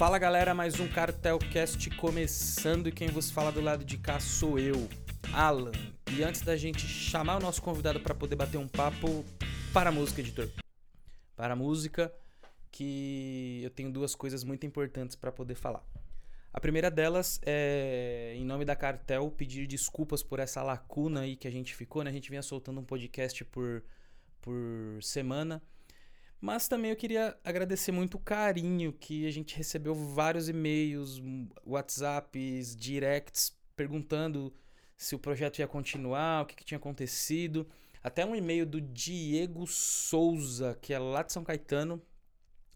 Fala galera, mais um Cartelcast começando e quem vos fala do lado de cá sou eu, Alan. E antes da gente chamar o nosso convidado para poder bater um papo, para a música, editor. Para a música, que eu tenho duas coisas muito importantes para poder falar. A primeira delas é, em nome da Cartel, pedir desculpas por essa lacuna aí que a gente ficou, né? A gente vinha soltando um podcast por, por semana mas também eu queria agradecer muito o carinho que a gente recebeu vários e-mails, WhatsApps, directs perguntando se o projeto ia continuar, o que, que tinha acontecido. Até um e-mail do Diego Souza, que é lá de São Caetano,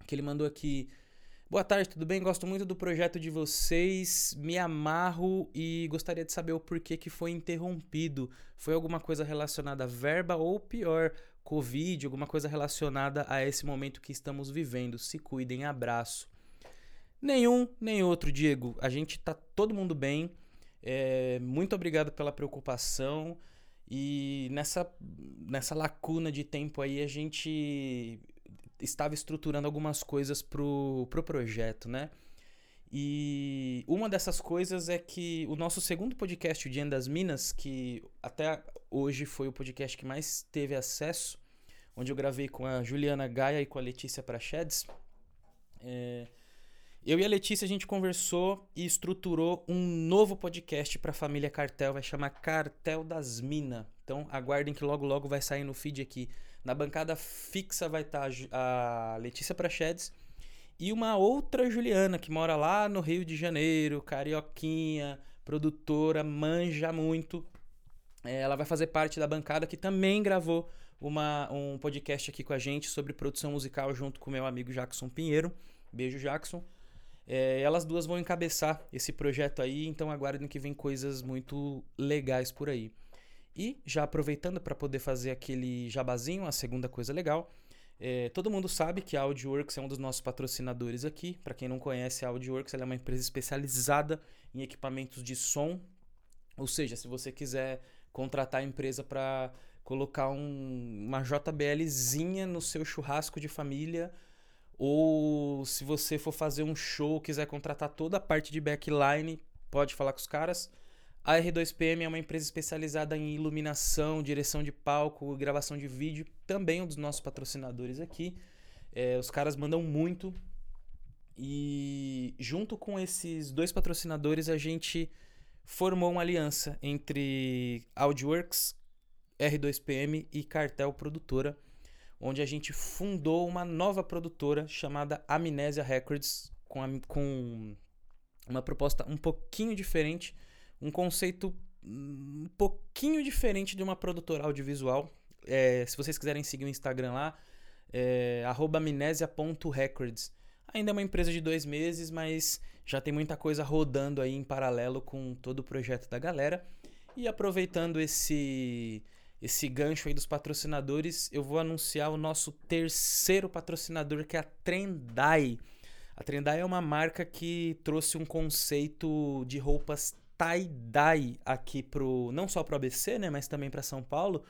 que ele mandou aqui. Boa tarde, tudo bem? Gosto muito do projeto de vocês, me amarro e gostaria de saber o porquê que foi interrompido. Foi alguma coisa relacionada à verba ou pior, Covid, alguma coisa relacionada a esse momento que estamos vivendo. Se cuidem, abraço. Nenhum, nem outro, Diego. A gente tá todo mundo bem. É, muito obrigado pela preocupação. E nessa, nessa lacuna de tempo aí, a gente estava estruturando algumas coisas pro, pro projeto, né? E uma dessas coisas é que o nosso segundo podcast, o Dia das Minas, que até hoje foi o podcast que mais teve acesso, onde eu gravei com a Juliana Gaia e com a Letícia Prachedes. É, eu e a Letícia a gente conversou e estruturou um novo podcast para a família Cartel, vai chamar Cartel das Minas. Então aguardem que logo logo vai sair no feed aqui. Na bancada fixa vai estar tá a Letícia Prachedes e uma outra Juliana que mora lá no Rio de Janeiro, carioquinha, produtora, manja muito. É, ela vai fazer parte da bancada que também gravou uma, um podcast aqui com a gente sobre produção musical junto com meu amigo Jackson Pinheiro. Beijo, Jackson. É, elas duas vão encabeçar esse projeto aí, então aguardem que vem coisas muito legais por aí. E já aproveitando para poder fazer aquele jabazinho, a segunda coisa legal, é, todo mundo sabe que a AudioWorks é um dos nossos patrocinadores aqui. Para quem não conhece, a AudioWorks é uma empresa especializada em equipamentos de som. Ou seja, se você quiser contratar a empresa para colocar um, uma JBLzinha no seu churrasco de família, ou se você for fazer um show, quiser contratar toda a parte de backline, pode falar com os caras. A R2PM é uma empresa especializada em iluminação, direção de palco, gravação de vídeo, também um dos nossos patrocinadores aqui. É, os caras mandam muito. E junto com esses dois patrocinadores, a gente formou uma aliança entre AudioWorks, R2PM e Cartel Produtora, onde a gente fundou uma nova produtora chamada Amnésia Records, com, a, com uma proposta um pouquinho diferente um conceito um pouquinho diferente de uma produtora audiovisual. É, se vocês quiserem seguir o Instagram lá, é amnésia.records. Ainda é uma empresa de dois meses, mas já tem muita coisa rodando aí em paralelo com todo o projeto da galera. E aproveitando esse esse gancho aí dos patrocinadores, eu vou anunciar o nosso terceiro patrocinador, que é a Trendai. A Trendai é uma marca que trouxe um conceito de roupas tie-dye aqui pro não só para o ABC, né, mas também para São Paulo,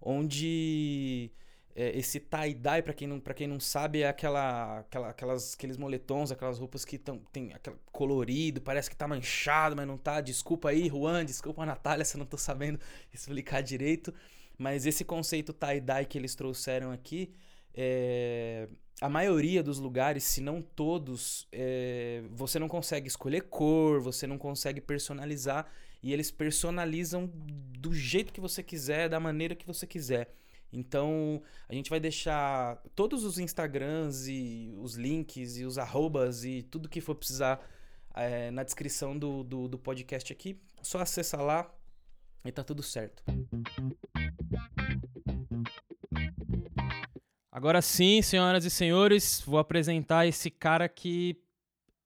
onde é, esse tie-dye, para quem não quem não sabe, é aquela, aquela aquelas aqueles moletons, aquelas roupas que tão, tem aquele colorido, parece que tá manchado, mas não tá. Desculpa aí, Juan, desculpa a Natália, se eu não tô sabendo explicar direito, mas esse conceito tie-dye que eles trouxeram aqui é, a maioria dos lugares, se não todos, é, você não consegue escolher cor, você não consegue personalizar e eles personalizam do jeito que você quiser, da maneira que você quiser. Então, a gente vai deixar todos os Instagrams e os links e os arrobas e tudo que for precisar é, na descrição do, do, do podcast aqui. Só acessa lá e tá tudo certo. Agora sim, senhoras e senhores, vou apresentar esse cara que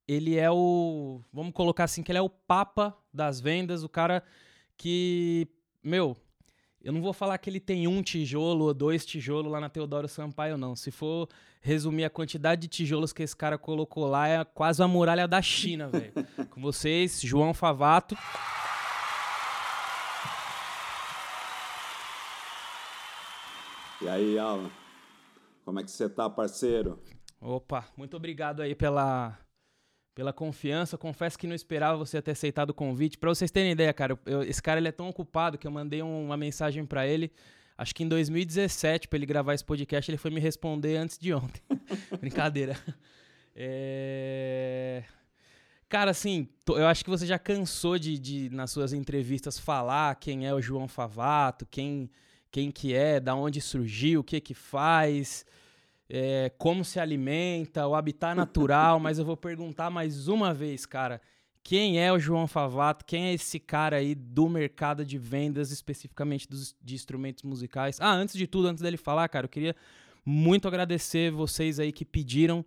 ele é o, vamos colocar assim, que ele é o papa das vendas, o cara que, meu, eu não vou falar que ele tem um tijolo ou dois tijolos lá na Teodoro Sampaio, não. Se for resumir a quantidade de tijolos que esse cara colocou lá, é quase uma muralha da China, velho. Com vocês, João Favato. E aí, Alan? Como é que você tá, parceiro? Opa, muito obrigado aí pela, pela confiança. Confesso que não esperava você ter aceitado o convite. Para vocês terem ideia, cara, eu, esse cara ele é tão ocupado que eu mandei um, uma mensagem para ele. Acho que em 2017, para ele gravar esse podcast, ele foi me responder antes de ontem. Brincadeira. É... Cara, assim, eu acho que você já cansou de, de, nas suas entrevistas, falar quem é o João Favato, quem, quem que é, da onde surgiu, o que que faz é, como se alimenta, o habitat natural, mas eu vou perguntar mais uma vez, cara. Quem é o João Favato? Quem é esse cara aí do mercado de vendas, especificamente dos, de instrumentos musicais? Ah, antes de tudo, antes dele falar, cara, eu queria muito agradecer vocês aí que pediram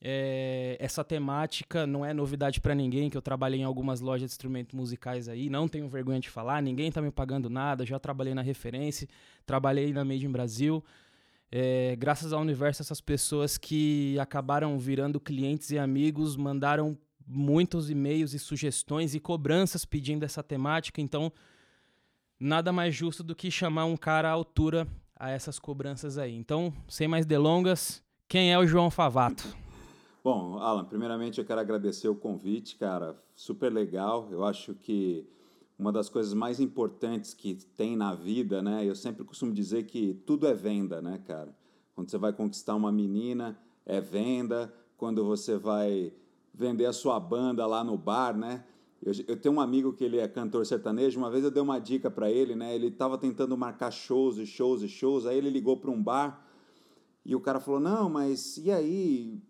é, essa temática. Não é novidade para ninguém que eu trabalhei em algumas lojas de instrumentos musicais aí. Não tenho vergonha de falar, ninguém tá me pagando nada. Já trabalhei na Referência, trabalhei na Made in Brasil. É, graças ao universo, essas pessoas que acabaram virando clientes e amigos mandaram muitos e-mails e sugestões e cobranças pedindo essa temática. Então, nada mais justo do que chamar um cara à altura a essas cobranças aí. Então, sem mais delongas, quem é o João Favato? Bom, Alan, primeiramente eu quero agradecer o convite, cara. Super legal. Eu acho que uma das coisas mais importantes que tem na vida, né? Eu sempre costumo dizer que tudo é venda, né, cara? Quando você vai conquistar uma menina, é venda. Quando você vai vender a sua banda lá no bar, né? Eu, eu tenho um amigo que ele é cantor sertanejo. Uma vez eu dei uma dica para ele, né? Ele estava tentando marcar shows e shows e shows. Aí ele ligou para um bar e o cara falou: Não, mas e aí?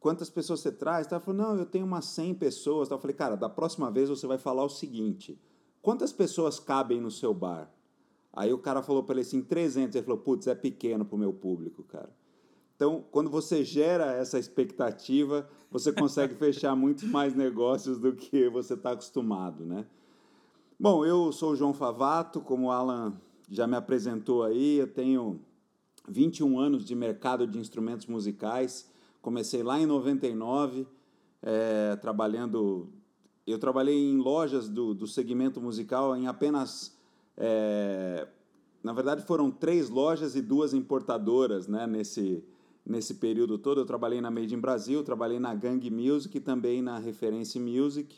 Quantas pessoas você traz? Ele falou: Não, eu tenho umas 100 pessoas. Eu falei: Cara, da próxima vez você vai falar o seguinte quantas pessoas cabem no seu bar? Aí o cara falou para ele assim, 300. Ele falou, putz, é pequeno para o meu público, cara. Então, quando você gera essa expectativa, você consegue fechar muito mais negócios do que você está acostumado, né? Bom, eu sou o João Favato, como o Alan já me apresentou aí, eu tenho 21 anos de mercado de instrumentos musicais. Comecei lá em 99, é, trabalhando eu trabalhei em lojas do, do segmento musical em apenas. É, na verdade, foram três lojas e duas importadoras né, nesse, nesse período todo. Eu trabalhei na Made in Brasil, trabalhei na Gang Music e também na Reference Music.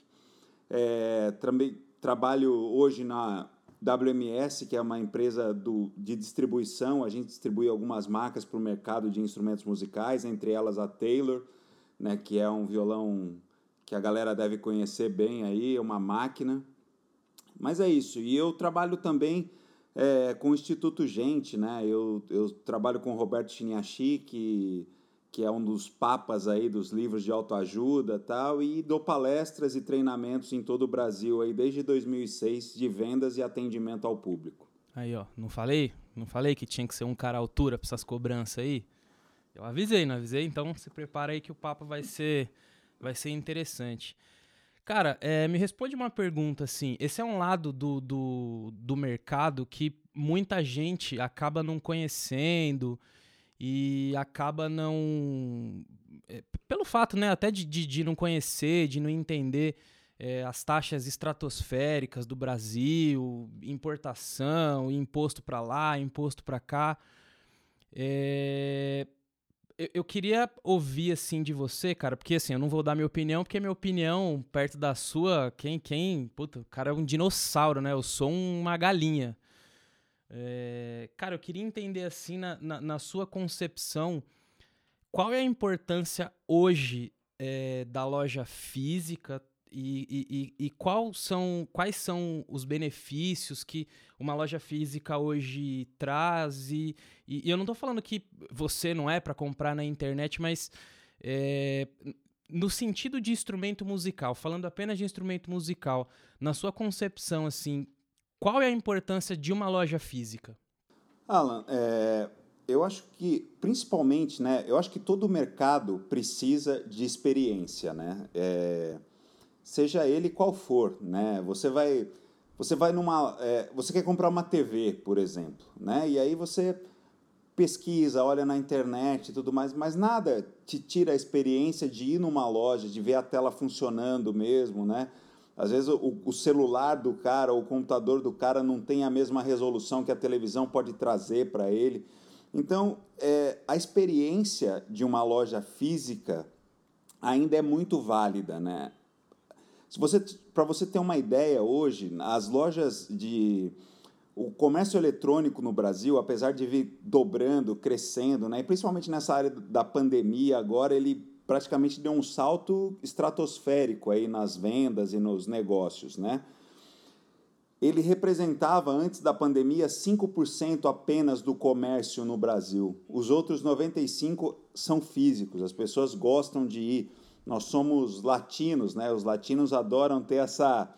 É, também trabalho hoje na WMS, que é uma empresa do, de distribuição. A gente distribui algumas marcas para o mercado de instrumentos musicais, entre elas a Taylor, né, que é um violão que a galera deve conhecer bem aí, é uma máquina. Mas é isso. E eu trabalho também é, com o Instituto Gente, né? Eu, eu trabalho com o Roberto Chiniachi, que, que é um dos papas aí dos livros de autoajuda tal, e dou palestras e treinamentos em todo o Brasil aí desde 2006 de vendas e atendimento ao público. Aí, ó, não falei? Não falei que tinha que ser um cara à altura para essas cobranças aí? Eu avisei, não avisei? Então se prepara aí que o papo vai ser Vai ser interessante. Cara, é, me responde uma pergunta assim. Esse é um lado do, do, do mercado que muita gente acaba não conhecendo e acaba não. É, pelo fato, né, até de, de, de, não conhecer, de não entender é, as taxas estratosféricas do Brasil, importação, imposto para lá, imposto para cá. É, eu, eu, queria ouvir, assim, de você, cara, porque, assim, eu não vou dar minha opinião, porque minha opinião, perto da sua, quem, quem, puta, o cara é um dinossauro, né? Eu sou uma galinha. É, cara, eu queria entender, assim, na, na, na, sua concepção, qual é a importância hoje é, da loja física e, e, e, qual são, quais são os benefícios que uma loja física hoje traz? E, e eu não estou falando que você não é para comprar na internet, mas é, no sentido de instrumento musical, falando apenas de instrumento musical, na sua concepção, assim, qual é a importância de uma loja física? Alan, é, eu acho que, principalmente, né, eu acho que todo mercado precisa de experiência, né? É, seja ele qual for, né? Você vai, você vai numa, é, você quer comprar uma TV, por exemplo, né? E aí você pesquisa, olha na internet e tudo mais, mas nada te tira a experiência de ir numa loja, de ver a tela funcionando mesmo, né? Às vezes o, o celular do cara, o computador do cara não tem a mesma resolução que a televisão pode trazer para ele. Então, é, a experiência de uma loja física ainda é muito válida, né? Você, para você ter uma ideia, hoje as lojas de o comércio eletrônico no Brasil, apesar de vir dobrando, crescendo, né, e principalmente nessa área da pandemia, agora ele praticamente deu um salto estratosférico aí nas vendas e nos negócios, né? Ele representava antes da pandemia 5% apenas do comércio no Brasil. Os outros 95 são físicos. As pessoas gostam de ir. Nós somos latinos, né? Os latinos adoram ter essa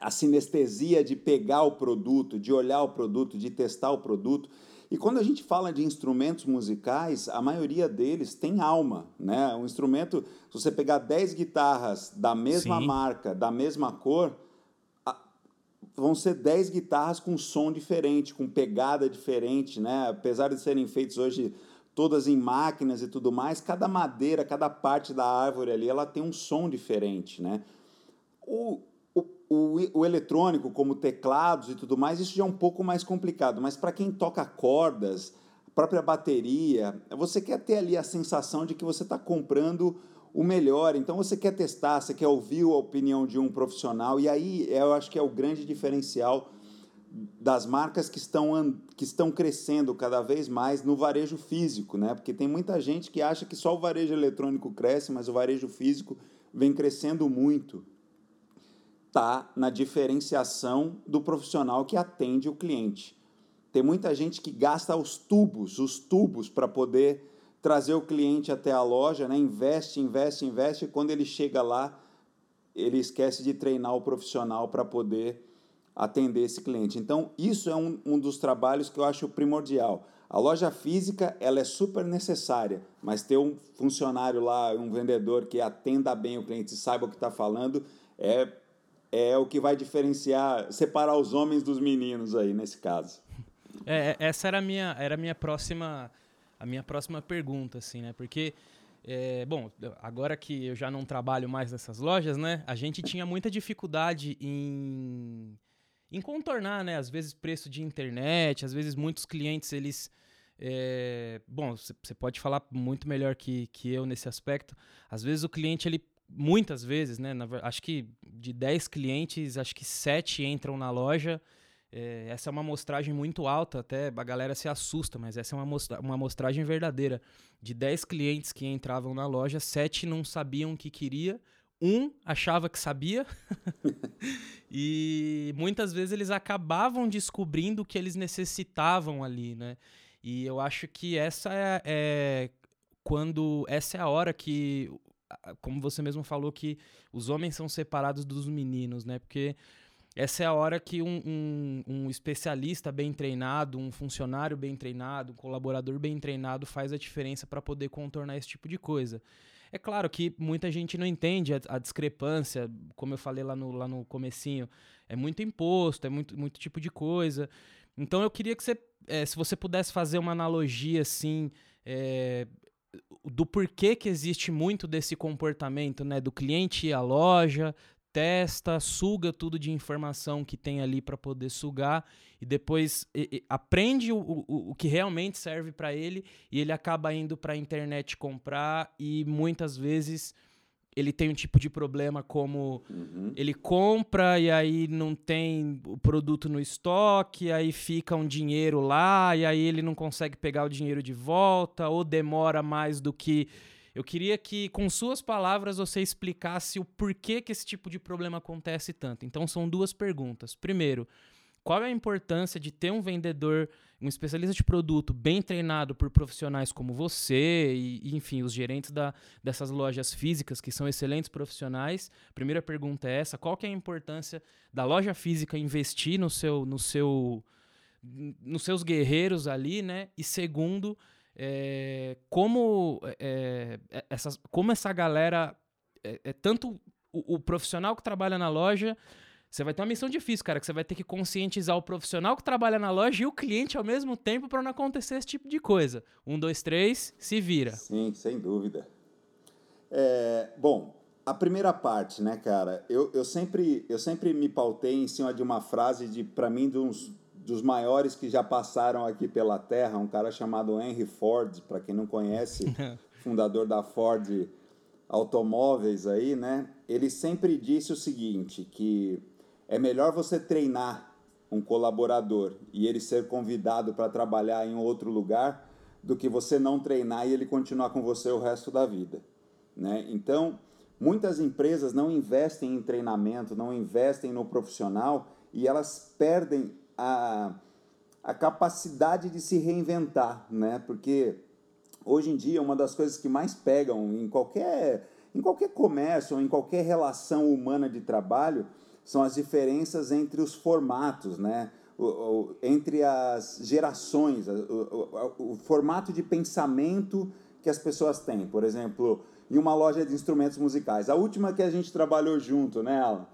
a sinestesia de pegar o produto, de olhar o produto, de testar o produto. E quando a gente fala de instrumentos musicais, a maioria deles tem alma, né? Um instrumento, se você pegar 10 guitarras da mesma Sim. marca, da mesma cor, vão ser 10 guitarras com som diferente, com pegada diferente, né? Apesar de serem feitos hoje todas em máquinas e tudo mais, cada madeira, cada parte da árvore ali, ela tem um som diferente, né? O, o, o eletrônico, como teclados e tudo mais, isso já é um pouco mais complicado, mas para quem toca cordas, própria bateria, você quer ter ali a sensação de que você está comprando o melhor. Então você quer testar, você quer ouvir a opinião de um profissional, e aí eu acho que é o grande diferencial das marcas que estão, que estão crescendo cada vez mais no varejo físico, né? Porque tem muita gente que acha que só o varejo eletrônico cresce, mas o varejo físico vem crescendo muito está na diferenciação do profissional que atende o cliente. Tem muita gente que gasta os tubos, os tubos para poder trazer o cliente até a loja, né? investe, investe, investe, e quando ele chega lá, ele esquece de treinar o profissional para poder atender esse cliente. Então, isso é um, um dos trabalhos que eu acho primordial. A loja física ela é super necessária, mas ter um funcionário lá, um vendedor que atenda bem o cliente saiba o que está falando, é é o que vai diferenciar, separar os homens dos meninos aí nesse caso. É, é, essa era a minha, era a minha próxima, a minha próxima pergunta, assim, né? Porque é, bom, agora que eu já não trabalho mais nessas lojas, né? A gente tinha muita dificuldade em, em contornar, né? Às vezes preço de internet, às vezes muitos clientes eles é, bom, você pode falar muito melhor que, que eu nesse aspecto. Às vezes o cliente ele muitas vezes, né? Na, acho que de 10 clientes, acho que 7 entram na loja. É, essa é uma amostragem muito alta, até a galera se assusta, mas essa é uma, uma amostragem verdadeira. De 10 clientes que entravam na loja, 7 não sabiam o que queria, um achava que sabia, e muitas vezes eles acabavam descobrindo o que eles necessitavam ali, né? E eu acho que essa é, é quando essa é a hora que como você mesmo falou, que os homens são separados dos meninos, né? Porque essa é a hora que um, um, um, especialista bem treinado, um funcionário bem treinado, um colaborador bem treinado faz a diferença para poder contornar esse tipo de coisa. É claro que muita gente não entende a, a, discrepância, como eu falei lá no, lá no comecinho, é muito imposto, é muito, muito tipo de coisa. Então eu queria que você, é, se você pudesse fazer uma analogia assim, é, do porquê que existe muito desse comportamento, né? Do cliente ir à loja, testa, suga tudo de informação que tem ali para poder sugar e depois e, e, aprende o, o, o que realmente serve para ele e ele acaba indo para a internet comprar e muitas vezes ele tem um tipo de problema como uhum. ele compra e aí não tem o produto no estoque, aí fica um dinheiro lá e aí ele não consegue pegar o dinheiro de volta ou demora mais do que eu queria que com suas palavras você explicasse o porquê que esse tipo de problema acontece tanto. Então são duas perguntas. Primeiro, qual é a importância de ter um vendedor, um especialista de produto bem treinado por profissionais como você e, enfim, os gerentes da, dessas lojas físicas que são excelentes profissionais? Primeira pergunta é essa: qual que é a importância da loja física investir no seu, no seu, nos seus guerreiros ali, né? E segundo, é, como, é, é essas, como essa galera é, é tanto o, o profissional que trabalha na loja você vai ter uma missão difícil, cara, que você vai ter que conscientizar o profissional que trabalha na loja e o cliente ao mesmo tempo para não acontecer esse tipo de coisa. Um, dois, três, se vira. Sim, sem dúvida. É, bom, a primeira parte, né, cara? Eu, eu, sempre, eu sempre me pautei em cima de uma frase de, para mim, dos, dos maiores que já passaram aqui pela Terra, um cara chamado Henry Ford, para quem não conhece, fundador da Ford automóveis aí, né? Ele sempre disse o seguinte, que é melhor você treinar um colaborador e ele ser convidado para trabalhar em outro lugar do que você não treinar e ele continuar com você o resto da vida, né? Então, muitas empresas não investem em treinamento, não investem no profissional e elas perdem a, a capacidade de se reinventar, né? Porque hoje em dia uma das coisas que mais pegam em qualquer em qualquer comércio ou em qualquer relação humana de trabalho são as diferenças entre os formatos, né? O, o, entre as gerações, o, o, formato de pensamento que as pessoas têm. Por exemplo, em uma loja de instrumentos musicais. A última que a gente trabalhou junto, né, Alan?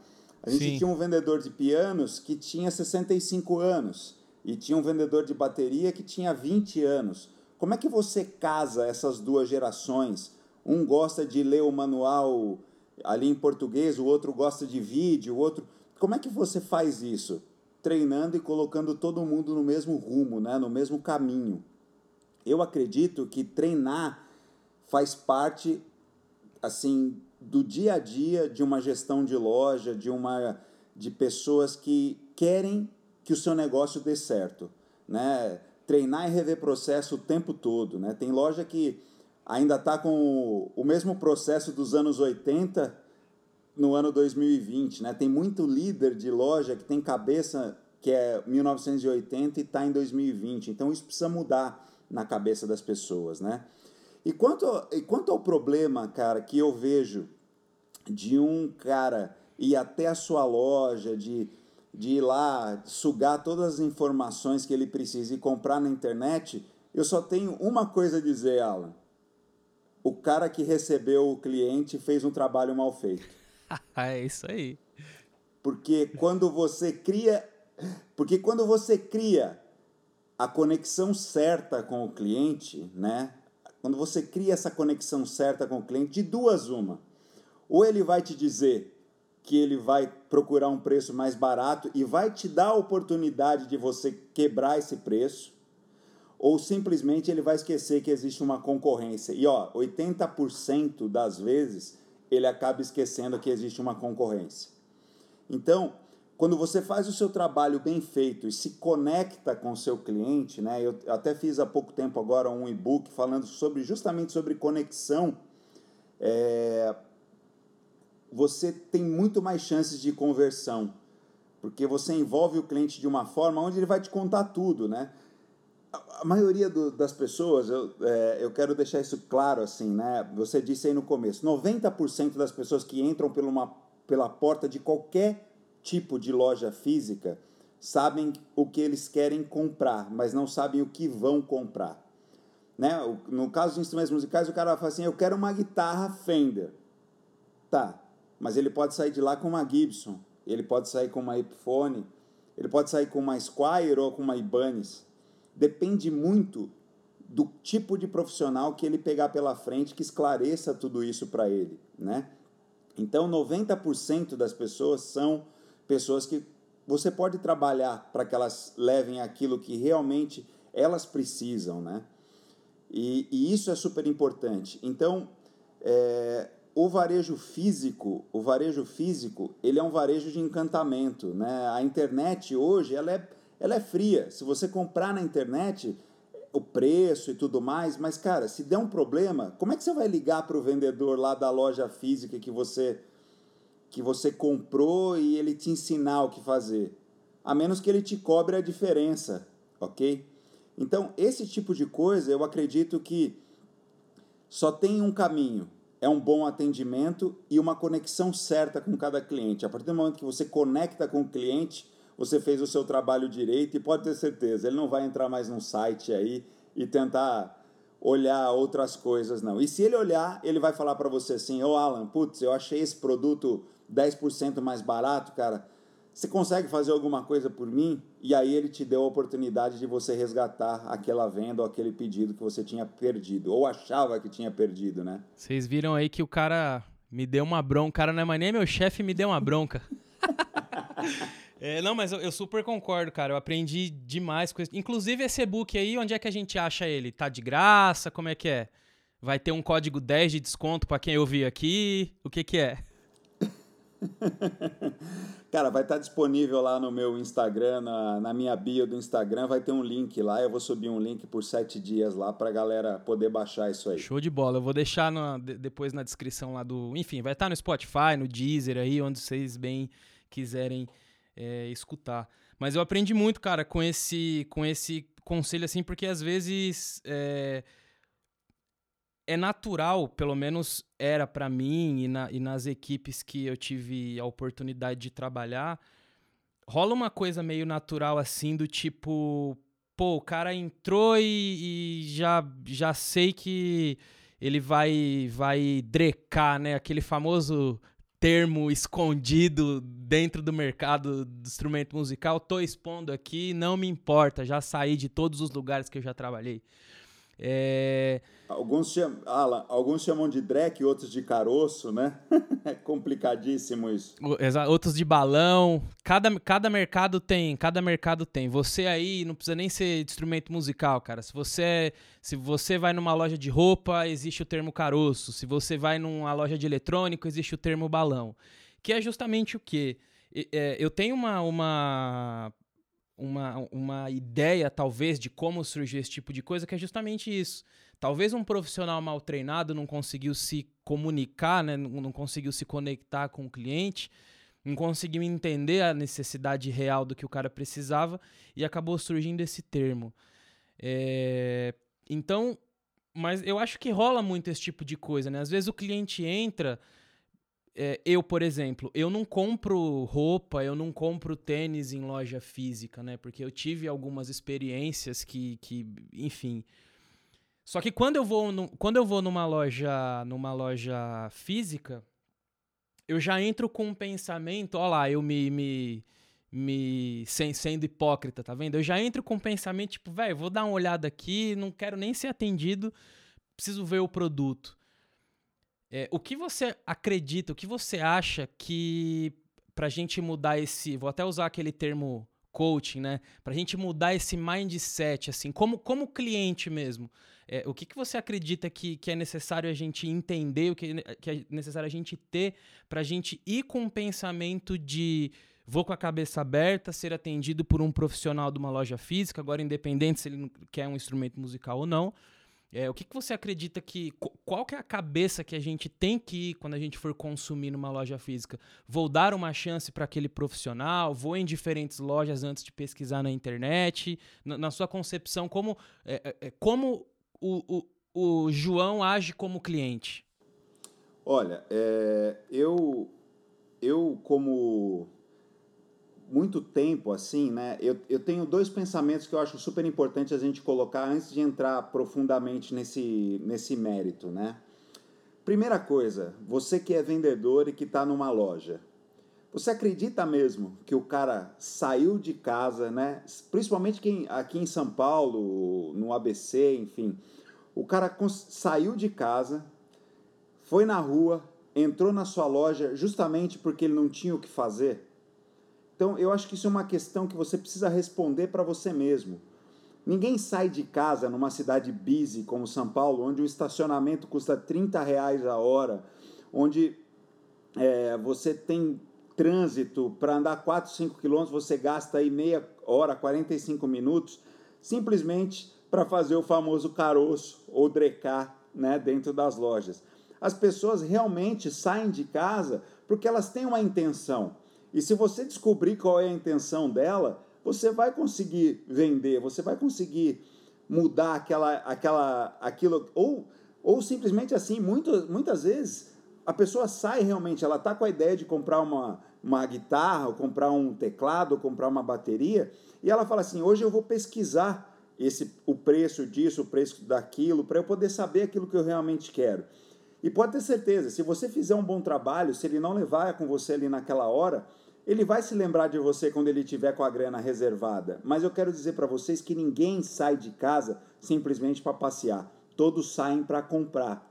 A gente Sim. tinha um vendedor de pianos que tinha 65 anos e tinha um vendedor de bateria que tinha 20 anos. Como é que você casa essas duas gerações? Um gosta de ler o manual ali em português, o outro gosta de vídeo, o outro. Como é que você faz isso? Treinando e colocando todo mundo no mesmo rumo, né? no mesmo caminho. Eu acredito que treinar faz parte assim do dia a dia de uma gestão de loja, de uma de pessoas que querem que o seu negócio dê certo, né? Treinar e rever processo o tempo todo, né? Tem loja que ainda está com o, mesmo processo dos anos 80 no ano 2020. Né? Tem muito líder de loja que tem cabeça que é 1980 e está em 2020. Então isso precisa mudar na cabeça das pessoas. Né? E, quanto, e quanto ao problema, cara, que eu vejo de um cara ir até a sua loja, de, de ir lá sugar todas as informações que ele precisa e comprar na internet, eu só tenho uma coisa a dizer, Alan o cara que recebeu o cliente fez um trabalho mal feito. é isso aí. Porque quando você cria, porque quando você cria a conexão certa com o cliente, né? Quando você cria essa conexão certa com o cliente, de duas uma. Ou ele vai te dizer que ele vai procurar um preço mais barato e vai te dar a oportunidade de você quebrar esse preço, ou simplesmente ele vai esquecer que existe uma concorrência. E ó, 80% das vezes ele acaba esquecendo que existe uma concorrência. Então, quando você faz o seu trabalho bem feito e se conecta com o seu cliente, né? Eu até fiz há pouco tempo agora um e-book falando sobre justamente sobre conexão. É, você tem muito mais chances de conversão, porque você envolve o cliente de uma forma onde ele vai te contar tudo, né? a maioria do, das pessoas, eu, é, eu quero deixar isso claro assim, né? Você disse aí no começo, 90% das pessoas que entram por uma, pela porta de qualquer tipo de loja física sabem o que eles querem comprar, mas não sabem o que vão comprar. Né? No caso de instrumentos musicais, o cara vai falar assim: eu quero uma guitarra Fender. Tá, mas ele pode sair de lá com uma Gibson, ele pode sair com uma Epiphone, ele pode sair com uma Squire ou com uma Ibanez depende muito do tipo de profissional que ele pegar pela frente que esclareça tudo isso para ele, né? Então, 90% das pessoas são pessoas que você pode trabalhar para que elas levem aquilo que realmente elas precisam, né? E, e isso é super importante. Então, é, o varejo físico, o varejo físico, ele é um varejo de encantamento, né? A internet hoje, ela é ela é fria. Se você comprar na internet, o preço e tudo mais, mas cara, se der um problema, como é que você vai ligar para o vendedor lá da loja física que você que você comprou e ele te ensinar o que fazer? A menos que ele te cobre a diferença, ok? Então, esse tipo de coisa eu acredito que só tem um caminho: é um bom atendimento e uma conexão certa com cada cliente. A partir do momento que você conecta com o cliente, você fez o seu trabalho direito e pode ter certeza, ele não vai entrar mais num site aí e tentar olhar outras coisas, não. E se ele olhar, ele vai falar para você assim: Ô oh, Alan, putz, eu achei esse produto 10% mais barato, cara. Você consegue fazer alguma coisa por mim? E aí ele te deu a oportunidade de você resgatar aquela venda ou aquele pedido que você tinha perdido, ou achava que tinha perdido, né? Vocês viram aí que o cara me deu uma bronca. O cara não é mais nem meu chefe, me deu uma bronca. É, não, mas eu, eu, super concordo, cara. Eu aprendi demais com isso. Inclusive, esse e-book aí, onde é que a gente acha ele? Tá de graça? Como é que é? Vai ter um código 10 de desconto para quem ouvir aqui? O que que é? Cara, vai estar disponível lá no meu Instagram, na, na, minha bio do Instagram, vai ter um link lá. Eu vou subir um link por sete dias lá pra galera poder baixar isso aí. Show de bola. Eu vou deixar depois na descrição lá do. Enfim, vai estar no Spotify, no Deezer aí, onde vocês bem quiserem é, escutar. Mas eu aprendi muito, cara, com esse, com esse conselho, assim, porque às vezes. É, é natural, pelo menos era para mim e, na, e nas equipes que eu tive a oportunidade de trabalhar, rola uma coisa meio natural assim do tipo, pô, o cara entrou e, e, já, já sei que ele vai vai drecar, né? Aquele famoso termo escondido dentro do mercado do instrumento musical. Tô expondo aqui, não me importa, já saí de todos os lugares que eu já trabalhei. É... Alguns, chamam, Alan, alguns chamam de dreck, outros de caroço, né? é complicadíssimo isso. Outros de balão. Cada, cada mercado tem, cada mercado tem. Você aí não precisa nem ser instrumento musical, cara. Se você, se você vai numa loja de roupa, existe o termo caroço. Se você vai numa loja de eletrônico, existe o termo balão. Que é justamente o quê? É, eu tenho uma, uma uma, uma ideia, talvez, de como surgiu esse tipo de coisa, que é justamente isso. Talvez um profissional mal treinado não conseguiu se comunicar, né? não, não conseguiu se conectar com o cliente, não conseguiu entender a necessidade real do que o cara precisava e acabou surgindo esse termo. É... Então, mas eu acho que rola muito esse tipo de coisa, né? Às vezes o cliente entra é, eu, por exemplo, eu não compro roupa, eu não compro tênis em loja física, né? Porque eu tive algumas experiências que, que enfim. Só que quando eu vou, no, quando eu vou numa loja, numa loja física, eu já entro com um pensamento, ó lá, eu me, me, me sem, sendo hipócrita, tá vendo? Eu já entro com um pensamento tipo, velho, vou dar uma olhada aqui, não quero nem ser atendido, preciso ver o produto. É, o que você acredita, o que você acha que pra gente mudar esse. Vou até usar aquele termo coaching, né? Pra gente mudar esse mindset, assim, como, como cliente mesmo. É, o que, que você acredita que, que é necessário a gente entender, o que, que é necessário a gente ter pra gente ir com um pensamento de vou com a cabeça aberta, ser atendido por um profissional de uma loja física, agora independente se ele quer um instrumento musical ou não, é, o que, que você acredita que. Qual que é a cabeça que a gente tem que ir quando a gente for consumir numa loja física? Vou dar uma chance para aquele profissional? Vou em diferentes lojas antes de pesquisar na internet? Na, na sua concepção, como, é, é, é como o, o, o João age como cliente? Olha, é, eu, eu como muito tempo assim, né? Eu, eu tenho dois pensamentos que eu acho super importantes a gente colocar antes de entrar profundamente nesse, nesse mérito, né? Primeira coisa, você que é vendedor e que está numa loja, você acredita mesmo que o cara saiu de casa, né? Principalmente quem, aqui em São Paulo, no ABC, enfim, o cara saiu de casa, foi na rua, entrou na sua loja justamente porque ele não tinha o que fazer? Então, eu acho que isso é uma questão que você precisa responder para você mesmo. Ninguém sai de casa numa cidade busy como São Paulo, onde o estacionamento custa 30 reais a hora, onde é, você tem trânsito para andar 4, 5 quilômetros, você gasta aí meia hora, 45 minutos, simplesmente para fazer o famoso caroço ou drecar né, dentro das lojas. As pessoas realmente saem de casa porque elas têm uma intenção. E se você descobrir qual é a intenção dela, você vai conseguir vender, você vai conseguir mudar aquela, aquela, aquilo, ou, ou simplesmente assim, muito, muitas vezes a pessoa sai realmente, ela está com a ideia de comprar uma, uma guitarra, ou comprar um teclado, ou comprar uma bateria, e ela fala assim, hoje eu vou pesquisar esse, o preço disso, o preço daquilo, para eu poder saber aquilo que eu realmente quero. E pode ter certeza, se você fizer um bom trabalho, se ele não levar com você ali naquela hora, ele vai se lembrar de você quando ele tiver com a grana reservada. Mas eu quero dizer para vocês que ninguém sai de casa simplesmente para passear. Todos saem para comprar.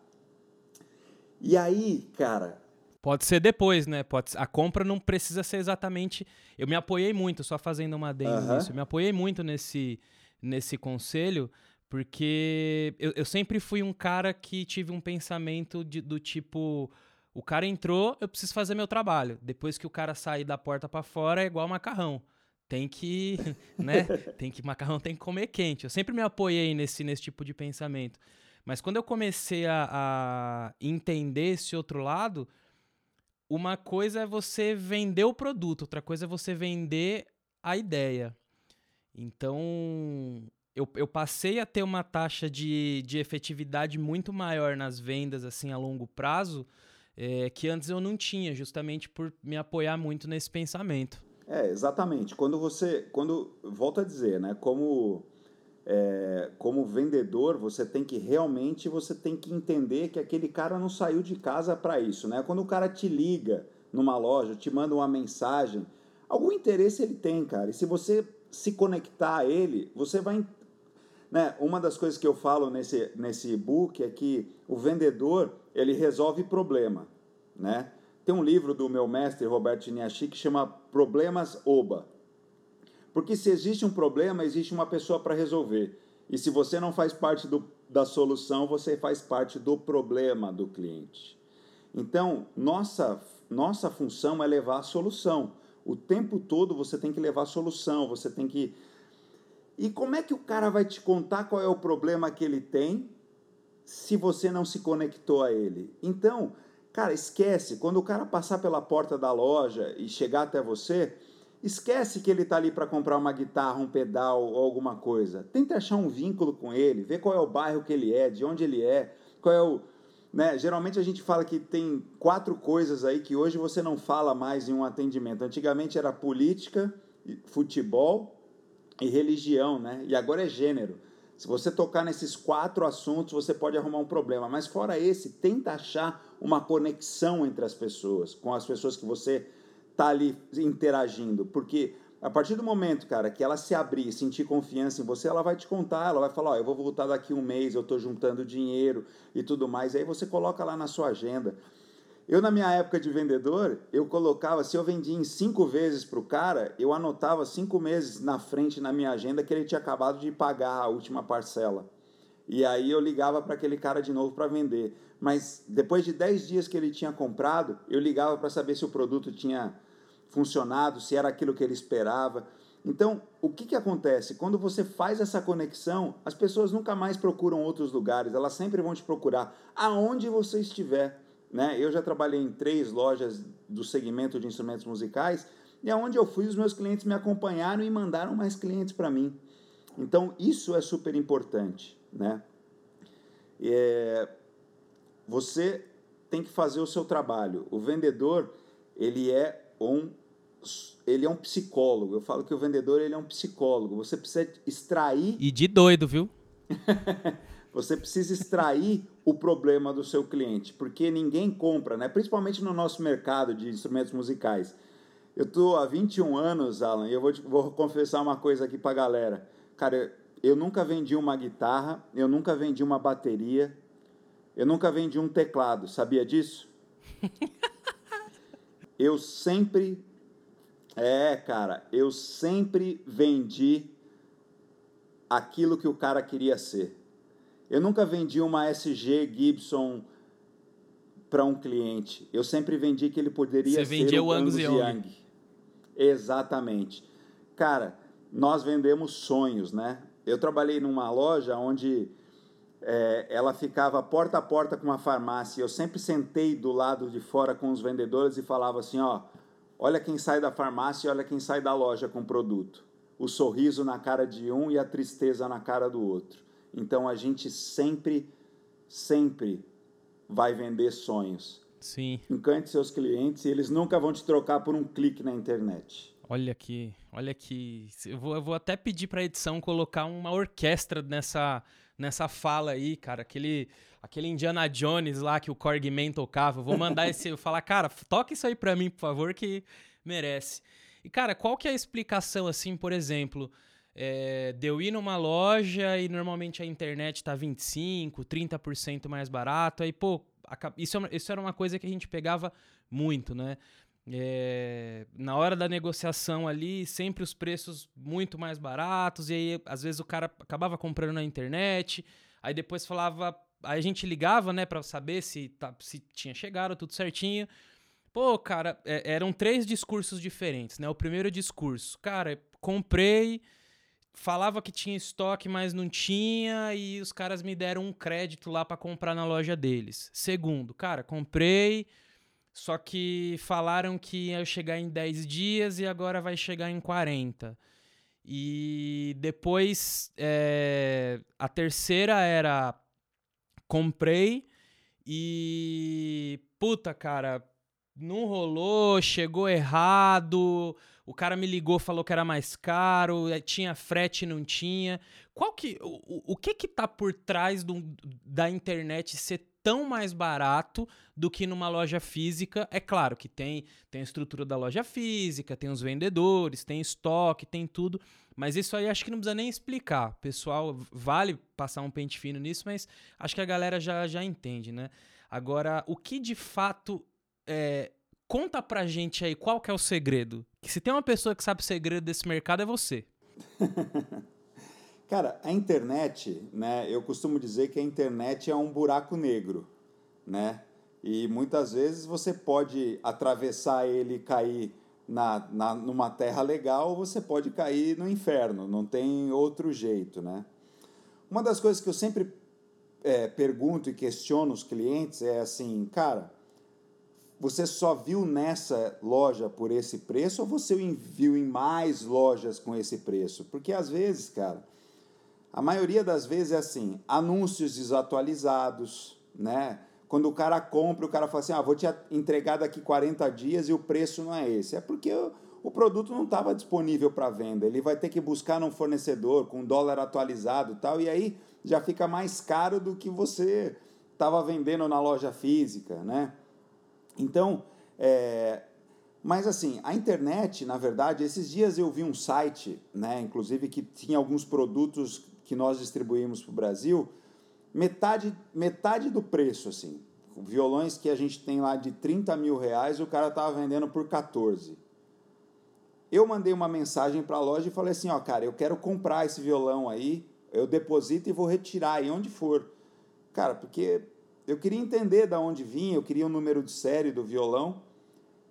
E aí, cara, Pode ser depois, né? Pode, a compra não precisa ser exatamente. Eu me apoiei muito, só fazendo uma adendo nisso. Eu me apoiei muito nesse, nesse conselho, Porque eu, eu sempre fui um cara que tive um pensamento de, do tipo. O cara entrou, eu preciso fazer meu trabalho. Depois que o cara sair da porta para fora, é igual macarrão. Tem que, né? tem que macarrão tem que comer quente. Eu sempre me apoiei nesse, nesse tipo de pensamento. Mas quando eu comecei a, a entender esse outro lado, uma coisa é você vender o produto, outra coisa é você vender a ideia. Então, eu, eu passei a ter uma taxa de, de efetividade muito maior nas vendas, assim, a longo prazo, é, que antes eu não tinha, justamente por me apoiar muito nesse pensamento. É, exatamente. Quando você, quando, volto a dizer, né, como, é, como vendedor, você tem que realmente, você tem que entender que aquele cara não saiu de casa para isso, né? Quando o cara te liga numa loja, te manda uma mensagem, algum interesse ele tem, cara. E se você se conectar a ele, você vai né? Uma das coisas que eu falo nesse, nesse e-book é que o vendedor ele resolve problema. Né? Tem um livro do meu mestre Roberto Iniachi que chama Problemas Oba. Porque se existe um problema, existe uma pessoa para resolver. E se você não faz parte do, da solução, você faz parte do problema do cliente. Então, nossa, nossa função é levar a solução. O tempo todo você tem que levar a solução, você tem que e como é que o cara vai te contar qual é o problema que ele tem se você não se conectou a ele? Então, cara, esquece. Quando o cara passar pela porta da loja e chegar até você, esquece que ele está ali para comprar uma guitarra, um pedal ou alguma coisa. Tenta achar um vínculo com ele, ver qual é o bairro que ele é, de onde ele é, qual é o. Né? Geralmente a gente fala que tem quatro coisas aí que hoje você não fala mais em um atendimento. Antigamente era política, futebol, e religião, né? E agora é gênero. Se você tocar nesses quatro assuntos, você pode arrumar um problema. Mas fora esse, tenta achar uma conexão entre as pessoas, com as pessoas que você tá ali interagindo, porque a partir do momento, cara, que ela se abrir, sentir confiança em você, ela vai te contar, ela vai falar, ó, eu vou voltar daqui um mês, eu estou juntando dinheiro e tudo mais. Aí você coloca lá na sua agenda. Eu, na minha época de vendedor, eu colocava, se eu vendia em cinco vezes para o cara, eu anotava cinco meses na frente na minha agenda que ele tinha acabado de pagar a última parcela. E aí eu ligava para aquele cara de novo para vender. Mas depois de dez dias que ele tinha comprado, eu ligava para saber se o produto tinha funcionado, se era aquilo que ele esperava. Então, o que, que acontece? Quando você faz essa conexão, as pessoas nunca mais procuram outros lugares, elas sempre vão te procurar aonde você estiver. Né? Eu já trabalhei em três lojas do segmento de instrumentos musicais e aonde eu fui, os meus clientes me acompanharam e mandaram mais clientes para mim. Então, isso é super importante. Né? É, você tem que fazer o seu trabalho. O vendedor, ele é um ele é um psicólogo. Eu falo que o vendedor ele é um psicólogo. Você precisa extrair. E de doido, viu? Você precisa extrair o problema do seu cliente, porque ninguém compra, né? principalmente no nosso mercado de instrumentos musicais. Eu estou há 21 anos, Alan, e eu vou, vou confessar uma coisa aqui para a galera. Cara, eu nunca vendi uma guitarra, eu nunca vendi uma bateria, eu nunca vendi um teclado, sabia disso? eu sempre. É, cara, eu sempre vendi aquilo que o cara queria ser. Eu nunca vendi uma SG Gibson para um cliente. Eu sempre vendi que ele poderia Você ser vendia o Angus Young. Young. Exatamente. Cara, nós vendemos sonhos, né? Eu trabalhei numa loja onde é, ela ficava porta a porta com uma farmácia. Eu sempre sentei do lado de fora com os vendedores e falava assim, ó, olha quem sai da farmácia e olha quem sai da loja com o produto. O sorriso na cara de um e a tristeza na cara do outro. Então a gente sempre, sempre vai vender sonhos. Sim. Encante seus clientes e eles nunca vão te trocar por um clique na internet. Olha aqui, olha aqui. Eu vou, eu vou até pedir para a edição colocar uma orquestra nessa, nessa fala aí, cara. Aquele, aquele Indiana Jones lá que o Corgman tocava. Eu vou mandar esse. Eu falar, cara, toca isso aí para mim, por favor, que merece. E, cara, qual que é a explicação, assim, por exemplo? É, de eu ir numa loja e normalmente a internet tá 25%, 30% mais barato. Aí, pô, isso, é isso era uma coisa que a gente pegava muito, né? É, na hora da negociação ali, sempre os preços muito mais baratos, e aí às vezes o cara acabava comprando na internet, aí depois falava. Aí a gente ligava, né, pra saber se, tá, se tinha chegado tudo certinho. Pô, cara, é, eram três discursos diferentes, né? O primeiro discurso, cara, comprei, falava que tinha estoque, mas não tinha, e os caras me deram um crédito lá para comprar na loja deles. Segundo, cara, comprei, só que falaram que ia chegar em 10 dias e agora vai chegar em 40. E depois é, a terceira era comprei e puta, cara, não rolou, chegou errado. O cara me ligou, falou que era mais caro, eh, tinha frete, não tinha. Qual que o, o que que tá por trás do, da internet ser tão mais barato do que numa loja física. É claro que tem, tem a estrutura da loja física, tem os vendedores, tem estoque, tem tudo. Mas isso aí acho que não precisa nem explicar. Pessoal, vale passar um pente fino nisso, mas acho que a galera já, já entende, né? Agora, o que de fato é, conta pra gente aí qual que é o segredo. Que se tem uma pessoa que sabe o segredo desse mercado é você. Cara, a internet, né? Eu costumo dizer que a internet é um buraco negro, né? E muitas vezes você pode atravessar ele e cair na, na, numa terra legal, ou você pode cair no inferno, não tem outro jeito, né? Uma das coisas que eu sempre é, pergunto e questiono os clientes é assim, cara, você só viu nessa loja por esse preço ou você viu em mais lojas com esse preço? Porque às vezes, cara, a maioria das vezes é assim, anúncios desatualizados, né? Quando o cara compra, o cara fala assim, ah, vou te entregar daqui 40 dias e o preço não é esse. É porque o, produto não estava disponível para venda. Ele vai ter que buscar num fornecedor com dólar atualizado tal, e aí já fica mais caro do que você estava vendendo na loja física, né? Então, é, mas assim, a internet, na verdade, esses dias eu vi um site, né, inclusive que tinha alguns produtos que nós distribuímos para o Brasil, metade, metade do preço, assim. Violões que a gente tem lá de 30 mil reais, o cara estava vendendo por 14. Eu mandei uma mensagem para a loja e falei assim, ó, cara, eu quero comprar esse violão aí, eu deposito e vou retirar aí onde for. Cara, porque eu queria entender de onde vinha, eu queria o um número de série do violão.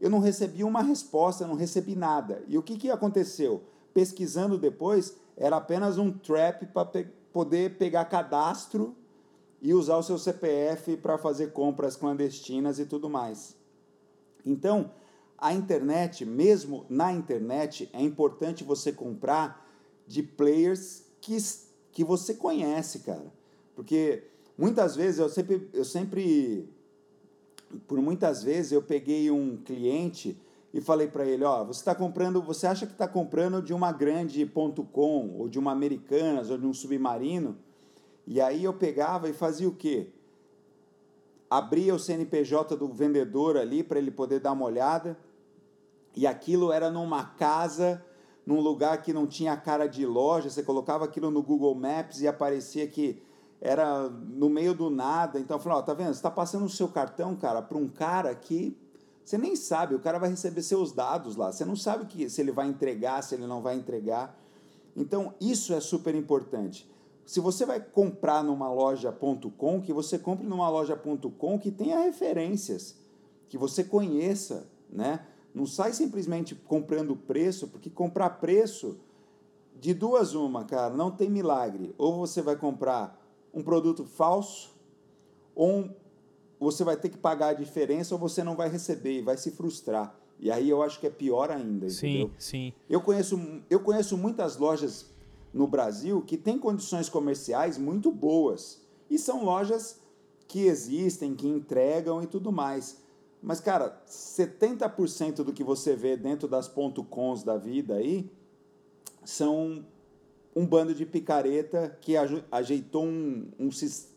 Eu não recebi uma resposta, não recebi nada. E o que, que aconteceu? Pesquisando depois, era apenas um trap para pe poder pegar cadastro e usar o seu CPF para fazer compras clandestinas e tudo mais. Então, a internet, mesmo na internet, é importante você comprar de players que, que você conhece, cara. Porque muitas vezes eu sempre, eu sempre por muitas vezes eu peguei um cliente e falei para ele, ó, você está comprando, você acha que está comprando de uma grande ponto .com ou de uma Americanas ou de um Submarino? E aí eu pegava e fazia o quê? Abria o CNPJ do vendedor ali para ele poder dar uma olhada. E aquilo era numa casa, num lugar que não tinha cara de loja. Você colocava aquilo no Google Maps e aparecia que era no meio do nada. Então eu falei, ó, tá vendo? Você está passando o seu cartão, cara, para um cara que você nem sabe, o cara vai receber seus dados lá. Você não sabe que, se ele vai entregar, se ele não vai entregar. Então, isso é super importante. Se você vai comprar numa loja.com, que você compre numa loja.com que tenha referências, que você conheça, né? Não sai simplesmente comprando preço, porque comprar preço, de duas uma, cara, não tem milagre. Ou você vai comprar um produto falso, ou um você vai ter que pagar a diferença ou você não vai receber e vai se frustrar. E aí eu acho que é pior ainda, entendeu? Sim, sim. Eu conheço, eu conheço muitas lojas no Brasil que têm condições comerciais muito boas. E são lojas que existem, que entregam e tudo mais. Mas, cara, 70% do que você vê dentro das ponto .coms da vida aí são um bando de picareta que ajeitou um, um,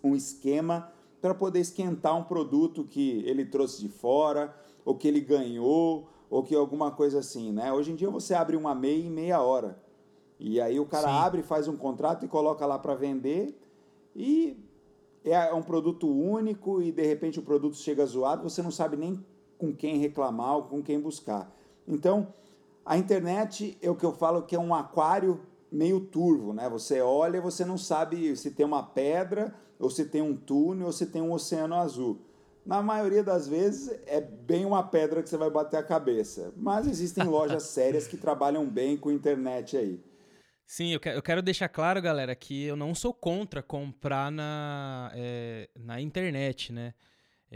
um esquema para poder esquentar um produto que ele trouxe de fora, ou que ele ganhou, ou que alguma coisa assim, né? Hoje em dia você abre uma MEI em meia hora. E aí o cara Sim. abre, faz um contrato e coloca lá para vender e é um produto único e de repente o produto chega zoado, você não sabe nem com quem reclamar ou com quem buscar. Então, a internet é o que eu falo que é um aquário meio turvo, né? Você olha e você não sabe se tem uma pedra, ou se tem um túnel, ou se tem um oceano azul. Na maioria das vezes é bem uma pedra que você vai bater a cabeça. Mas existem lojas sérias que trabalham bem com internet aí. Sim, eu quero deixar claro, galera, que eu não sou contra comprar na, é, na internet, né?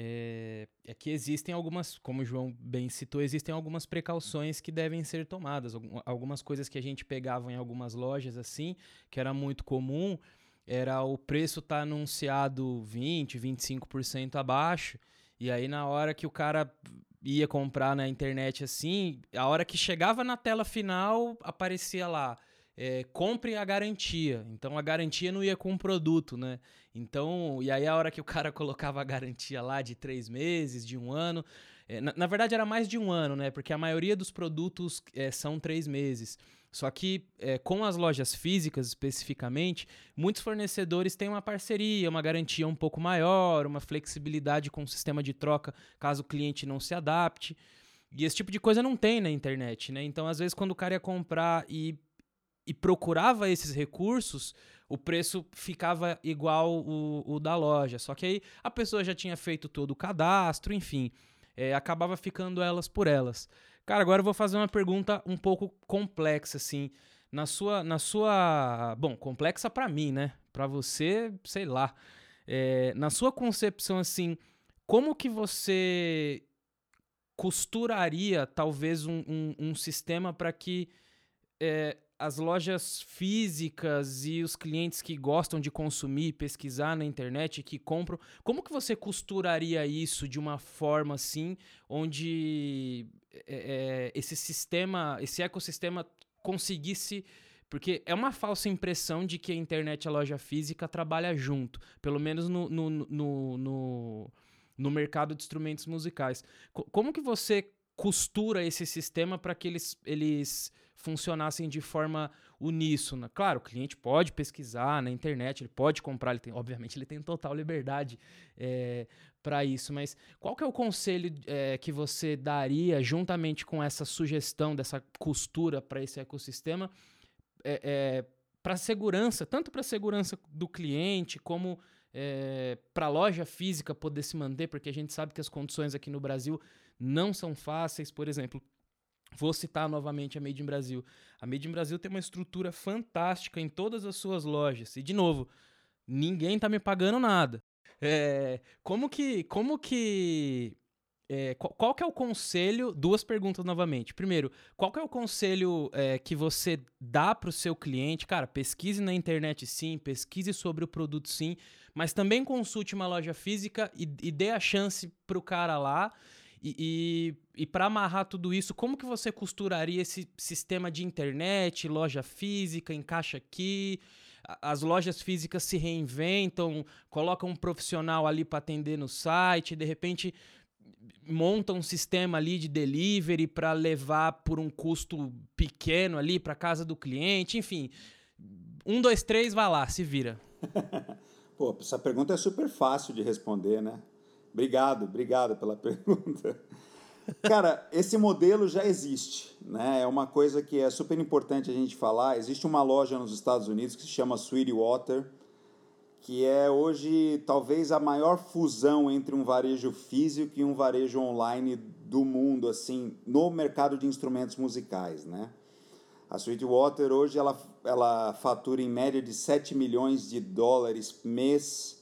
É, é, que existem algumas, como o João bem citou, existem algumas precauções que devem ser tomadas. Algumas coisas que a gente pegava em algumas lojas assim, que era muito comum, era o preço tá anunciado 20, 25% abaixo, e aí na hora que o cara ia comprar na internet assim, a hora que chegava na tela final, aparecia lá é, compre a garantia. Então a garantia não ia com o produto, né? Então, e aí a hora que o cara colocava a garantia lá de três meses, de um ano. É, na, na, verdade era mais de um ano, né? Porque a maioria dos produtos é, são três meses. Só que é, com as lojas físicas especificamente, muitos fornecedores têm uma parceria, uma garantia um pouco maior, uma flexibilidade com o sistema de troca caso o cliente não se adapte. E esse tipo de coisa não tem na internet, né? Então, às vezes, quando o cara ia comprar e e procurava esses recursos, o preço ficava igual o, o, da loja. Só que aí a pessoa já tinha feito todo o cadastro, enfim, é, acabava ficando elas por elas. Cara, agora eu vou fazer uma pergunta um pouco complexa, assim. Na sua, na sua, bom, complexa para mim, né? Para você, sei lá. É, na sua concepção, assim, como que você costuraria talvez um, um, um sistema para que é, as lojas físicas e os clientes que gostam de consumir, pesquisar na internet, que compram, como que você costuraria isso de uma forma assim, onde é, é, esse sistema, esse ecossistema conseguisse porque é uma falsa impressão de que a internet e a loja física trabalha junto, pelo menos no, no, no, no, no mercado de instrumentos musicais. como que você costura esse sistema para que eles, eles funcionassem de forma uníssona. Claro, o cliente pode pesquisar na internet, ele pode comprar, ele tem, obviamente ele tem total liberdade é, para isso, mas qual que é o conselho é, que você daria juntamente com essa sugestão dessa costura para esse ecossistema é, é para segurança, tanto para segurança do cliente como para a loja física poder se manter, porque a gente sabe que as condições aqui no Brasil não são fáceis, por exemplo. Vou citar novamente a Made in Brasil. A Made in Brasil tem uma estrutura fantástica em todas as suas lojas. E, de novo, ninguém está me pagando nada. É, como que. Como que. É, qual, qual, que é o conselho? Duas perguntas novamente. Primeiro, qual que é o conselho é, que você dá para o seu cliente? Cara, pesquise na internet sim, pesquise sobre o produto sim, mas também consulte uma loja física e, e dê a chance para o cara lá. E, e, e para amarrar tudo isso, como que você costuraria esse sistema de internet, loja física, encaixa aqui? As lojas físicas se reinventam, colocam um profissional ali para atender no site, de repente montam um sistema ali de delivery para levar por um custo pequeno ali para casa do cliente, enfim. Um, dois, três, vai lá, se vira. Pô, essa pergunta é super fácil de responder, né? Obrigado, obrigado pela pergunta. Cara, esse modelo já existe, né? É uma coisa que é super importante a gente falar. Existe uma loja nos Estados Unidos que se chama Sweetwater, que é hoje talvez a maior fusão entre um varejo físico e um varejo online do mundo, assim, no mercado de instrumentos musicais, né? A Sweetwater hoje ela, ela fatura em média de 7 milhões de dólares mês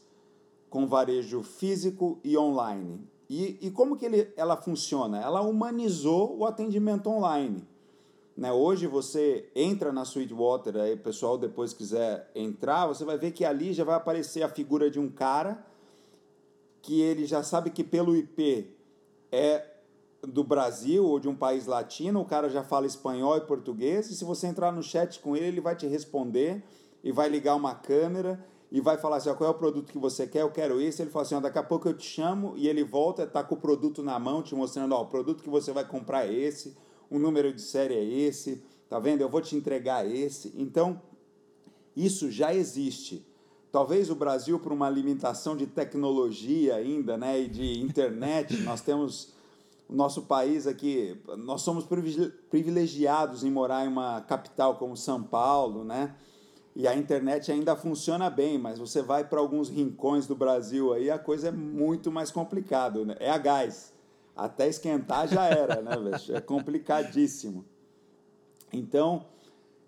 com varejo físico e online. E, e como que ele, ela funciona? Ela humanizou o atendimento online. Né? Hoje você entra na Sweetwater, aí o pessoal depois quiser entrar, você vai ver que ali já vai aparecer a figura de um cara que ele já sabe que pelo IP é do Brasil ou de um país latino, o cara já fala espanhol e português, e se você entrar no chat com ele, ele vai te responder e vai ligar uma câmera e vai falar assim, qual é o produto que você quer, eu quero esse, ele fala assim, daqui a pouco eu te chamo, e ele volta, tá com o produto na mão, te mostrando, ó, o produto que você vai comprar é esse, o número de série é esse, tá vendo? Eu vou te entregar esse. Então, isso já existe. Talvez o Brasil, por uma limitação de tecnologia ainda, né, e de internet, nós temos o nosso país aqui, nós somos privilegiados em morar em uma capital como São Paulo, né? E a internet ainda funciona bem, mas você vai para alguns rincões do Brasil aí, a coisa é muito mais complicada, né? É a gás. Até esquentar já era, né, velho? É complicadíssimo. Então,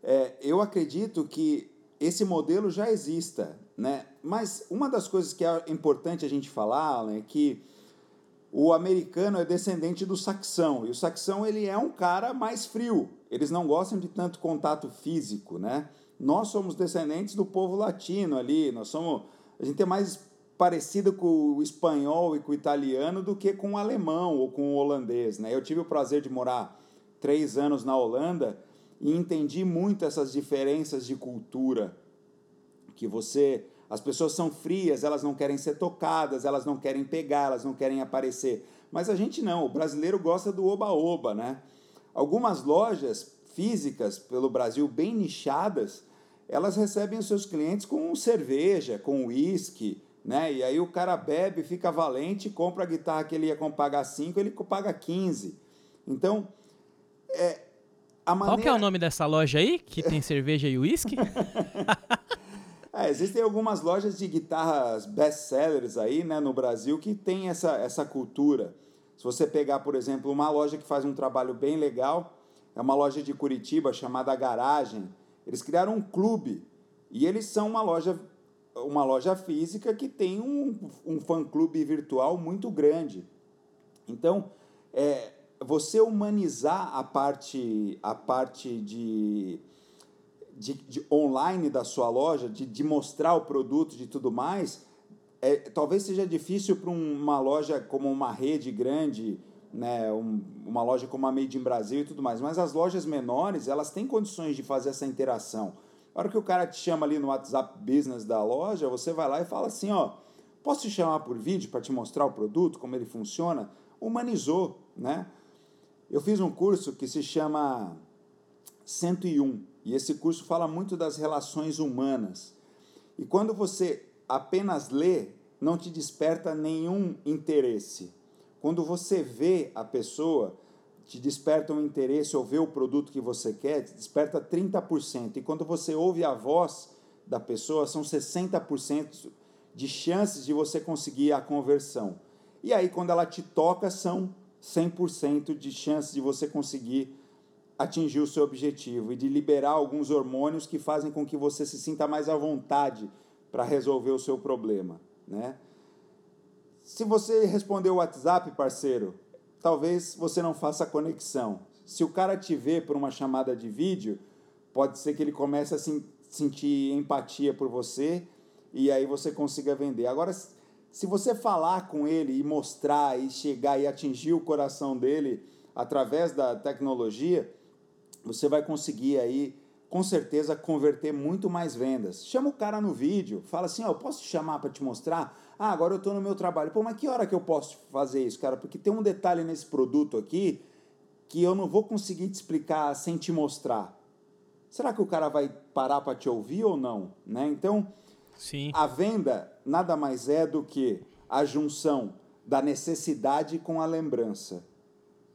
é, eu acredito que esse modelo já exista, né? Mas uma das coisas que é importante a gente falar, Alan, é que o americano é descendente do saxão, e o saxão ele é um cara mais frio. Eles não gostam de tanto contato físico, né? Nós somos descendentes do povo latino ali, nós somos a gente é mais parecido com o espanhol e com o italiano do que com o alemão ou com o holandês, né? Eu tive o prazer de morar três anos na Holanda e entendi muito essas diferenças de cultura que você as pessoas são frias, elas não querem ser tocadas, elas não querem pegar, elas não querem aparecer. Mas a gente não, o brasileiro gosta do oba-oba, né? Algumas lojas físicas pelo Brasil bem nichadas, elas recebem os seus clientes com cerveja, com uísque, né? E aí o cara bebe, fica valente, compra a guitarra que ele ia pagar 5, ele paga 15. Então, é, a maneira... Qual que é o nome dessa loja aí, que tem cerveja e uísque? É, existem algumas lojas de guitarras best-sellers aí, né, no Brasil que tem essa, essa cultura. Se você pegar, por exemplo, uma loja que faz um trabalho bem legal, é uma loja de Curitiba chamada Garagem. Eles criaram um clube e eles são uma loja, uma loja física que tem um, um fã-clube virtual muito grande. Então, é, você humanizar a parte, a parte de de, de online da sua loja, de, de mostrar o produto, de tudo mais, é, talvez seja difícil para uma loja como uma rede grande, né, um, uma loja como a Made in Brasil e tudo mais, mas as lojas menores, elas têm condições de fazer essa interação. Na hora que o cara te chama ali no WhatsApp Business da loja, você vai lá e fala assim, ó, posso te chamar por vídeo para te mostrar o produto, como ele funciona? Humanizou, né? Eu fiz um curso que se chama 101, e esse curso fala muito das relações humanas. E quando você apenas lê, não te desperta nenhum interesse. Quando você vê a pessoa, te desperta um interesse ou vê o produto que você quer, te desperta 30%. E quando você ouve a voz da pessoa, são 60% de chances de você conseguir a conversão. E aí, quando ela te toca, são 100% de chances de você conseguir atingir o seu objetivo e de liberar alguns hormônios que fazem com que você se sinta mais à vontade para resolver o seu problema, né? Se você responder o WhatsApp, parceiro, talvez você não faça a conexão. Se o cara te vê por uma chamada de vídeo, pode ser que ele comece a sentir empatia por você e aí você consiga vender. Agora, se você falar com ele e mostrar e chegar e atingir o coração dele através da tecnologia, você vai conseguir aí, com certeza, converter muito mais vendas. Chama o cara no vídeo, fala assim, ó, oh, posso te chamar para te mostrar? Ah, agora eu estou no meu trabalho. Pô, mas que hora que eu posso fazer isso, cara? Porque tem um detalhe nesse produto aqui que eu não vou conseguir te explicar sem te mostrar. Será que o cara vai parar para te ouvir ou não? Né? Então, Sim. a venda nada mais é do que a junção da necessidade com a lembrança.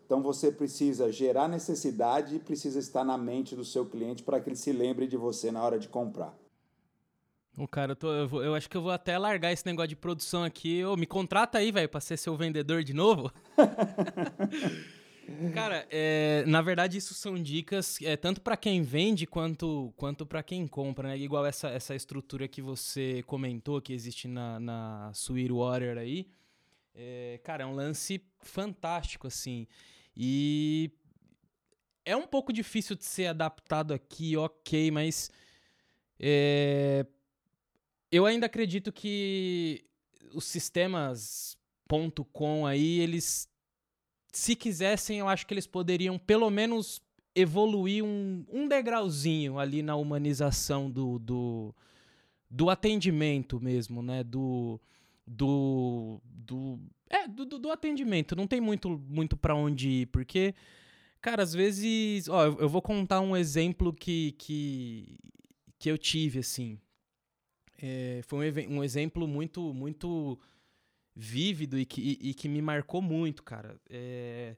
Então você precisa gerar necessidade e precisa estar na mente do seu cliente para que ele se lembre de você na hora de comprar. O cara, eu, tô, eu, vou, eu, acho que eu vou até largar esse negócio de produção aqui. Ô, me contrata aí, velho, para ser seu vendedor de novo. cara, é, na verdade isso são dicas é, tanto para quem vende quanto, quanto para quem compra, né? Igual essa, essa estrutura que você comentou que existe na, na Sweetwater aí. É, cara, é um lance fantástico, assim. E é um pouco difícil de ser adaptado aqui, ok, mas é, eu ainda acredito que os sistemas .com aí, eles se quisessem, eu acho que eles poderiam pelo menos evoluir um, um degrauzinho ali na humanização do, do, do atendimento mesmo, né? Do, do, do é, do, do atendimento. Não tem muito, muito para onde ir, porque, cara, às vezes. Ó, eu, eu vou contar um exemplo que, que, que eu tive, assim. É, foi um, um exemplo muito, muito vívido e que, e, e que me marcou muito, cara. É,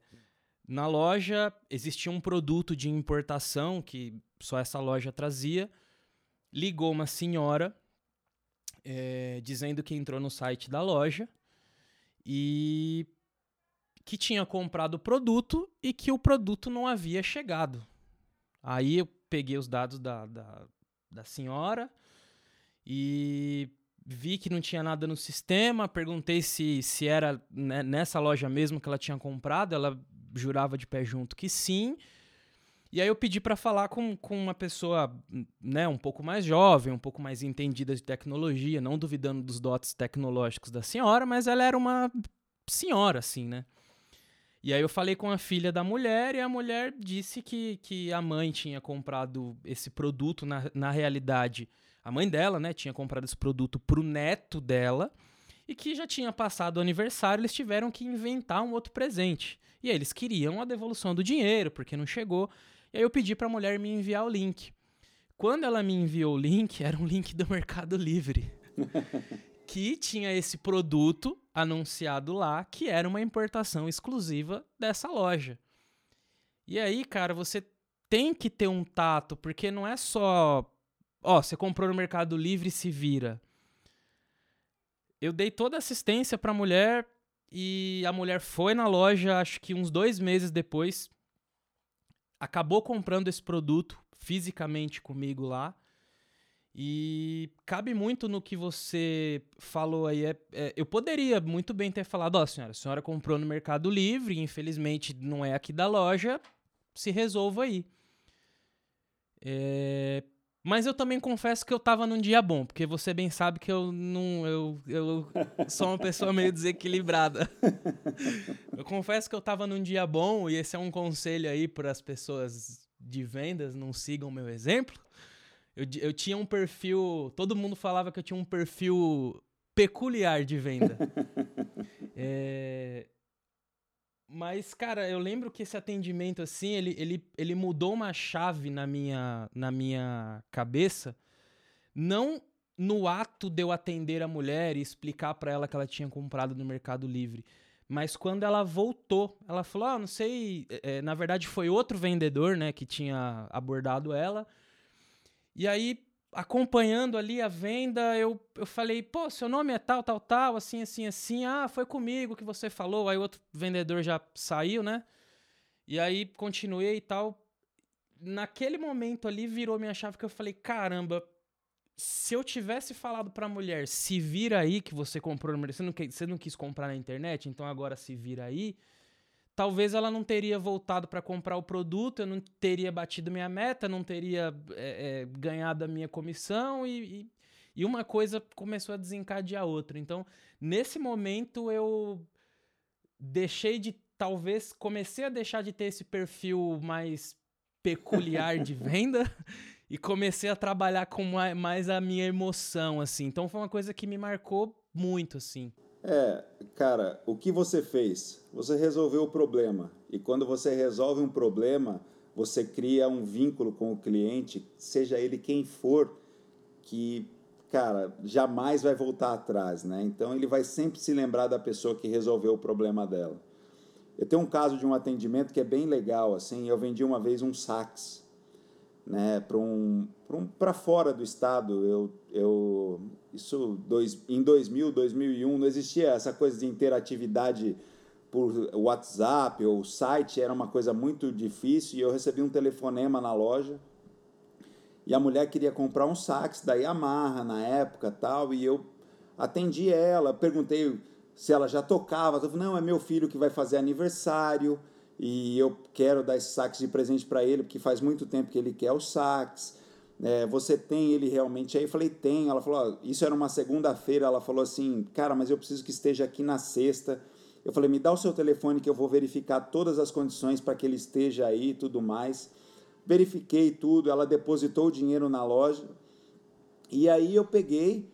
na loja existia um produto de importação que só essa loja trazia. Ligou uma senhora é, dizendo que entrou no site da loja e que tinha comprado o produto e que o produto não havia chegado. Aí eu peguei os dados da, da, da senhora e vi que não tinha nada no sistema, perguntei se, se era né, nessa loja mesmo que ela tinha comprado, ela jurava de pé junto que sim. E aí eu pedi para falar com, com uma pessoa né, um pouco mais jovem, um pouco mais entendida de tecnologia, não duvidando dos dotes tecnológicos da senhora, mas ela era uma senhora, assim, né? E aí eu falei com a filha da mulher e a mulher disse que, que a mãe tinha comprado esse produto, na, na realidade, a mãe dela, né, tinha comprado esse produto pro neto dela e que já tinha passado o aniversário, eles tiveram que inventar um outro presente. E aí eles queriam a devolução do dinheiro, porque não chegou. E aí eu pedi para a mulher me enviar o link. Quando ela me enviou o link, era um link do Mercado Livre. que tinha esse produto anunciado lá, que era uma importação exclusiva dessa loja. E aí, cara, você tem que ter um tato, porque não é só, ó, você comprou no Mercado Livre se vira. Eu dei toda a assistência para a mulher e a mulher foi na loja, acho que uns dois meses depois, acabou comprando esse produto fisicamente comigo lá. E cabe muito no que você falou aí. É, é, eu poderia muito bem ter falado: Ó, oh, senhora, a senhora comprou no Mercado Livre, infelizmente não é aqui da loja, se resolva aí. É, mas eu também confesso que eu tava num dia bom, porque você bem sabe que eu não. Eu, eu sou uma pessoa meio desequilibrada. eu confesso que eu tava num dia bom, e esse é um conselho aí para as pessoas de vendas, não sigam meu exemplo. Eu, eu tinha um perfil. Todo mundo falava que eu tinha um perfil peculiar de venda. é, mas, cara, eu lembro que esse atendimento, assim, ele, ele, ele mudou uma chave na minha, na minha cabeça. Não no ato de eu atender a mulher e explicar para ela que ela tinha comprado no Mercado Livre. Mas quando ela voltou, ela falou: Ah, não sei. É, na verdade, foi outro vendedor, né, que tinha abordado ela. E aí, acompanhando ali a venda, eu, eu falei, pô, seu nome é tal, tal, tal, assim, assim, assim. Ah, foi comigo que você falou. Aí o outro vendedor já saiu, né? E aí continuei e tal. Naquele momento ali virou minha chave que eu falei, caramba, se eu tivesse falado pra mulher, se vira aí que você comprou no mercado, não, você não quis comprar na internet, então agora se vira aí talvez ela não teria voltado para comprar o produto, eu não teria batido minha meta, não teria é, é, ganhado a minha comissão e, e, e, uma coisa começou a desencadear a outra. Então, nesse momento, eu deixei de, talvez, comecei a deixar de ter esse perfil mais peculiar de venda e comecei a trabalhar com mais a minha emoção, assim. Então, foi uma coisa que me marcou muito, assim. É, cara, o que você fez? Você resolveu o problema. E quando você resolve um problema, você cria um vínculo com o cliente, seja ele quem for, que, cara, jamais vai voltar atrás, né? Então ele vai sempre se lembrar da pessoa que resolveu o problema dela. Eu tenho um caso de um atendimento que é bem legal, assim, eu vendi uma vez um sax, né, para um, um, fora do estado. Eu, eu isso dois, em 2000, 2001 não existia essa coisa de interatividade por WhatsApp ou site, era uma coisa muito difícil e eu recebi um telefonema na loja e a mulher queria comprar um sax da Yamaha na época tal e eu atendi ela, perguntei se ela já tocava, ela falou, não, é meu filho que vai fazer aniversário e eu quero dar esse sax de presente para ele porque faz muito tempo que ele quer o sax é, você tem ele realmente? Aí eu falei, tem. Ela falou, ó, isso era uma segunda-feira. Ela falou assim, cara, mas eu preciso que esteja aqui na sexta. Eu falei, me dá o seu telefone que eu vou verificar todas as condições para que ele esteja aí e tudo mais. Verifiquei tudo, ela depositou o dinheiro na loja. E aí eu peguei,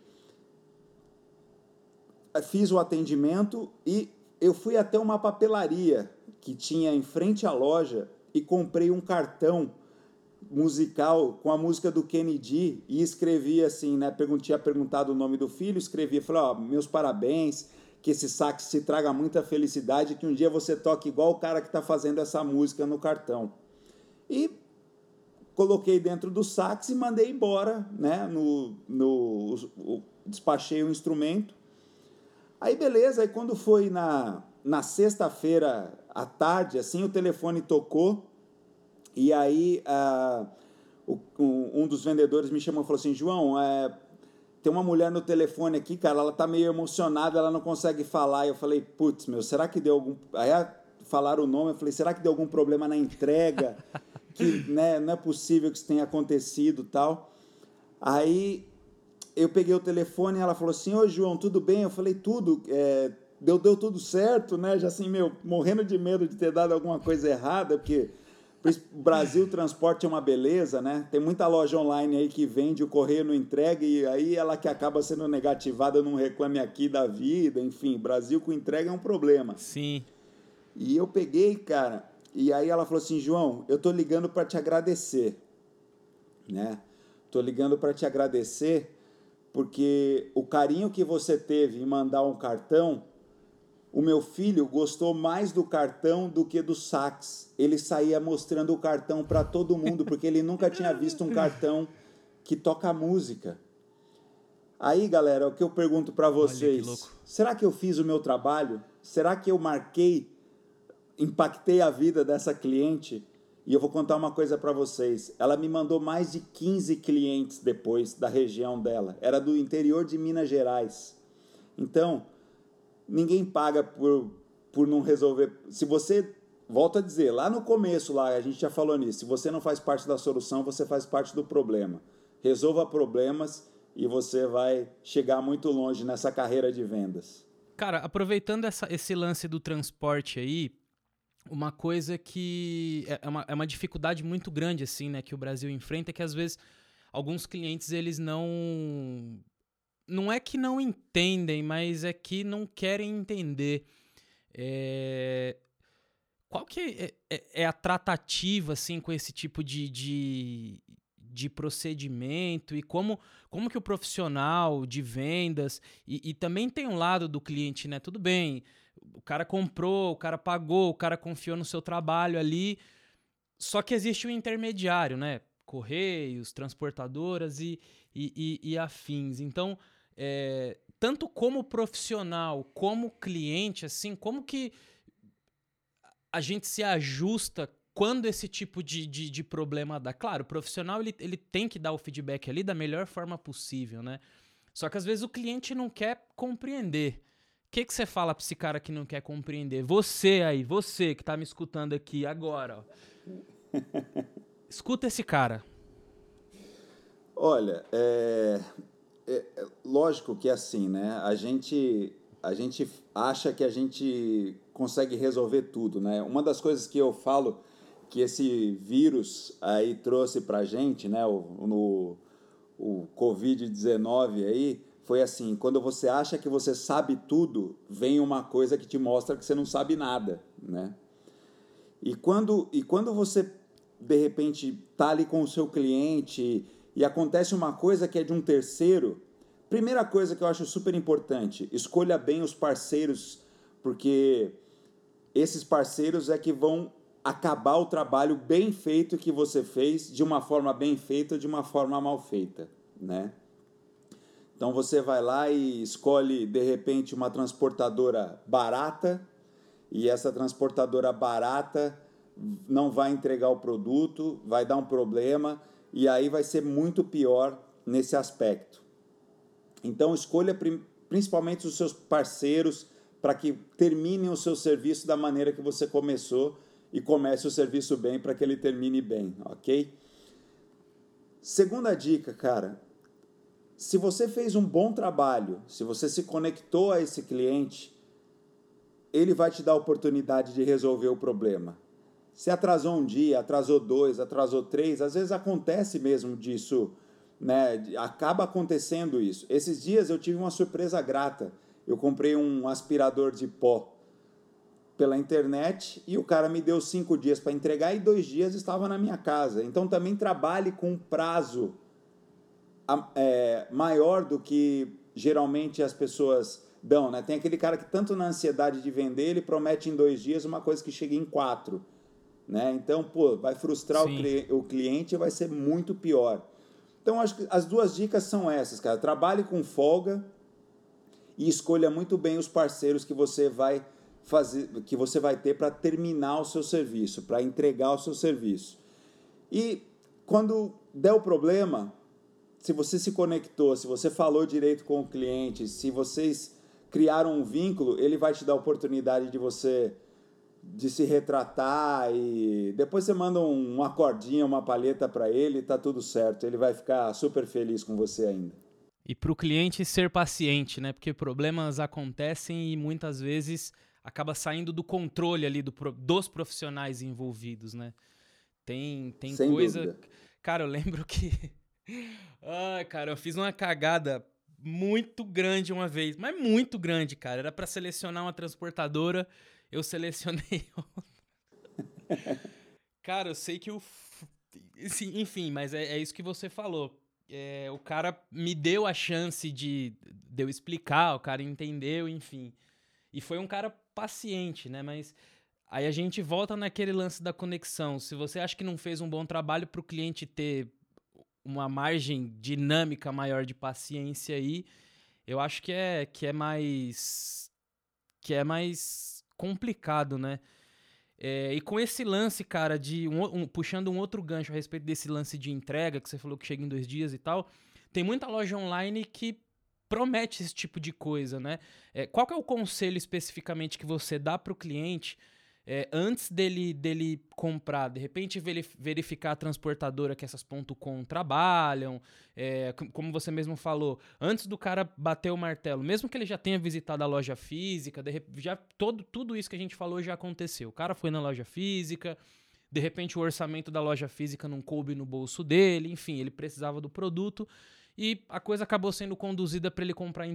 fiz o atendimento e eu fui até uma papelaria que tinha em frente à loja e comprei um cartão musical com a música do Kennedy e escrevi assim, né? Tinha perguntado o nome do filho, escrevi, falei, ó, meus parabéns, que esse sax te traga muita felicidade, que um dia você toque igual o cara que está fazendo essa música no cartão. E coloquei dentro do sax e mandei embora, né? No, no, despachei o instrumento. Aí beleza, aí quando foi na, na sexta-feira à tarde, assim, o telefone tocou e aí uh, um, dos vendedores me chamou e falou assim, João, é, tem uma mulher no telefone aqui, cara, ela tá meio emocionada, ela não consegue falar. Eu falei, putz, meu, será que deu algum. Aí falaram o nome, eu falei, será que deu algum problema na entrega? que né, não é possível que isso tenha acontecido tal. Aí eu peguei o telefone e ela falou assim, ô João, tudo bem? Eu falei, tudo, é, deu, deu tudo certo, né? Já assim, meu, morrendo de medo de ter dado alguma coisa errada, porque o Brasil transporte é uma beleza, né? Tem muita loja online aí que vende, o correio não entrega e aí ela que acaba sendo negativada num reclame aqui da vida, enfim, Brasil com entrega é um problema. Sim. E eu peguei, cara, e aí ela falou assim, João, eu tô ligando para te agradecer, né? Tô ligando para te agradecer porque o carinho que você teve em mandar um cartão o meu filho gostou mais do cartão do que do sax. Ele saía mostrando o cartão para todo mundo, porque ele nunca tinha visto um cartão que toca música. Aí, galera, o que eu pergunto para vocês: que será que eu fiz o meu trabalho? Será que eu marquei, impactei a vida dessa cliente? E eu vou contar uma coisa para vocês. Ela me mandou mais de 15 clientes depois da região dela. Era do interior de Minas Gerais. Então, ninguém paga por, por não resolver. Se você, volta a dizer, lá no começo, lá a gente já falou nisso, se você não faz parte da solução, você faz parte do problema. Resolva problemas e você vai chegar muito longe nessa carreira de vendas. Cara, aproveitando essa, esse lance do transporte aí, uma coisa que é, é uma, é uma dificuldade muito grande assim, né, que o Brasil enfrenta é que às vezes alguns clientes eles não não é que não entendem, mas é que não querem entender. É... Qual que é, é, é, a tratativa, assim, com esse tipo de, de, de procedimento e como, como que o profissional de vendas e, e também tem um lado do cliente, né? Tudo bem, o cara comprou, o cara pagou, o cara confiou no seu trabalho ali, só que existe um intermediário, né? Correios, transportadoras e, e, e, e afins. Então, é, tanto como profissional, como cliente, assim, como que a gente se ajusta quando esse tipo de, de, de, problema dá? Claro, o profissional ele, ele tem que dar o feedback ali da melhor forma possível, né? Só que às vezes o cliente não quer compreender. O que, que você fala para esse cara que não quer compreender? Você aí, você que tá me escutando aqui agora, ó. Escuta esse cara. Olha, é, é, é, lógico que é assim, né? A gente, a gente acha que a gente consegue resolver tudo, né? Uma das coisas que eu falo que esse vírus aí trouxe pra gente, né? O, no, o Covid-19 aí, foi assim, quando você acha que você sabe tudo, vem uma coisa que te mostra que você não sabe nada, né? E quando, e quando você, de repente, tá ali com o seu cliente e acontece uma coisa que é de um terceiro, primeira coisa que eu acho super importante, escolha bem os parceiros, porque esses parceiros é que vão acabar o trabalho bem feito que você fez, de uma forma bem feita ou de uma forma mal feita, né? Então você vai lá e escolhe de repente uma transportadora barata e essa transportadora barata não vai entregar o produto, vai dar um problema e aí vai ser muito pior nesse aspecto. Então, escolha principalmente os seus parceiros para que terminem o seu serviço da maneira que você começou e comece o serviço bem para que ele termine bem, ok? Segunda dica, cara. Se você fez um bom trabalho, se você se conectou a esse cliente, ele vai te dar a oportunidade de resolver o problema. Se atrasou um dia, atrasou dois, atrasou três, às vezes acontece mesmo disso, né? Acaba acontecendo isso. Esses dias eu tive uma surpresa grata. Eu comprei um aspirador de pó pela internet e o cara me deu cinco dias para entregar e dois dias estava na minha casa. Então também trabalhe com um prazo é, maior do que geralmente as pessoas dão, né? Tem aquele cara que tanto na ansiedade de vender, ele promete em dois dias uma coisa que chega em quatro, né? Então, pô, vai frustrar o, o cliente e vai ser muito pior. Então, acho que as duas dicas são essas, cara. Trabalhe com folga e escolha muito bem os parceiros que você vai fazer, que você vai ter para terminar o seu serviço, para entregar o seu serviço. E quando der o problema, se você se conectou, se você falou direito com o cliente, se vocês criaram um vínculo, ele vai te dar a oportunidade de você de se retratar e depois você manda um, uma cordinha, uma palheta para ele, tá tudo certo. Ele vai ficar super feliz com você ainda. E para o cliente ser paciente, né? Porque problemas acontecem e muitas vezes acaba saindo do controle ali do, dos profissionais envolvidos, né? Tem, tem Sem coisa. Dúvida. Cara, eu lembro que. Ai, cara, eu fiz uma cagada muito grande uma vez, mas muito grande, cara. Era para selecionar uma transportadora eu selecionei cara, eu sei que o. Enfim, mas é, é isso que você falou. É, o cara me deu a chance de, de eu explicar, o cara entendeu, enfim. E foi um cara paciente, né? Mas aí a gente volta naquele lance da conexão. Se você acha que não fez um bom trabalho para o cliente ter uma margem dinâmica maior de paciência aí, eu acho que é que é mais que é mais complicado, né? É, e com esse lance, cara, de um, um, puxando um outro gancho a respeito desse lance de entrega que você falou que chega em dois dias e tal, tem muita loja online que promete esse tipo de coisa, né? É, qual é o conselho especificamente que você dá para o cliente é, antes dele, dele comprar, de repente verificar a transportadora que essas .com trabalham, é, como você mesmo falou, antes do cara bater o martelo, mesmo que ele já tenha visitado a loja física, de, já todo, tudo isso que a gente falou já aconteceu. O cara foi na loja física, de repente o orçamento da loja física não coube no bolso dele, enfim, ele precisava do produto e a coisa acabou sendo conduzida para ele comprar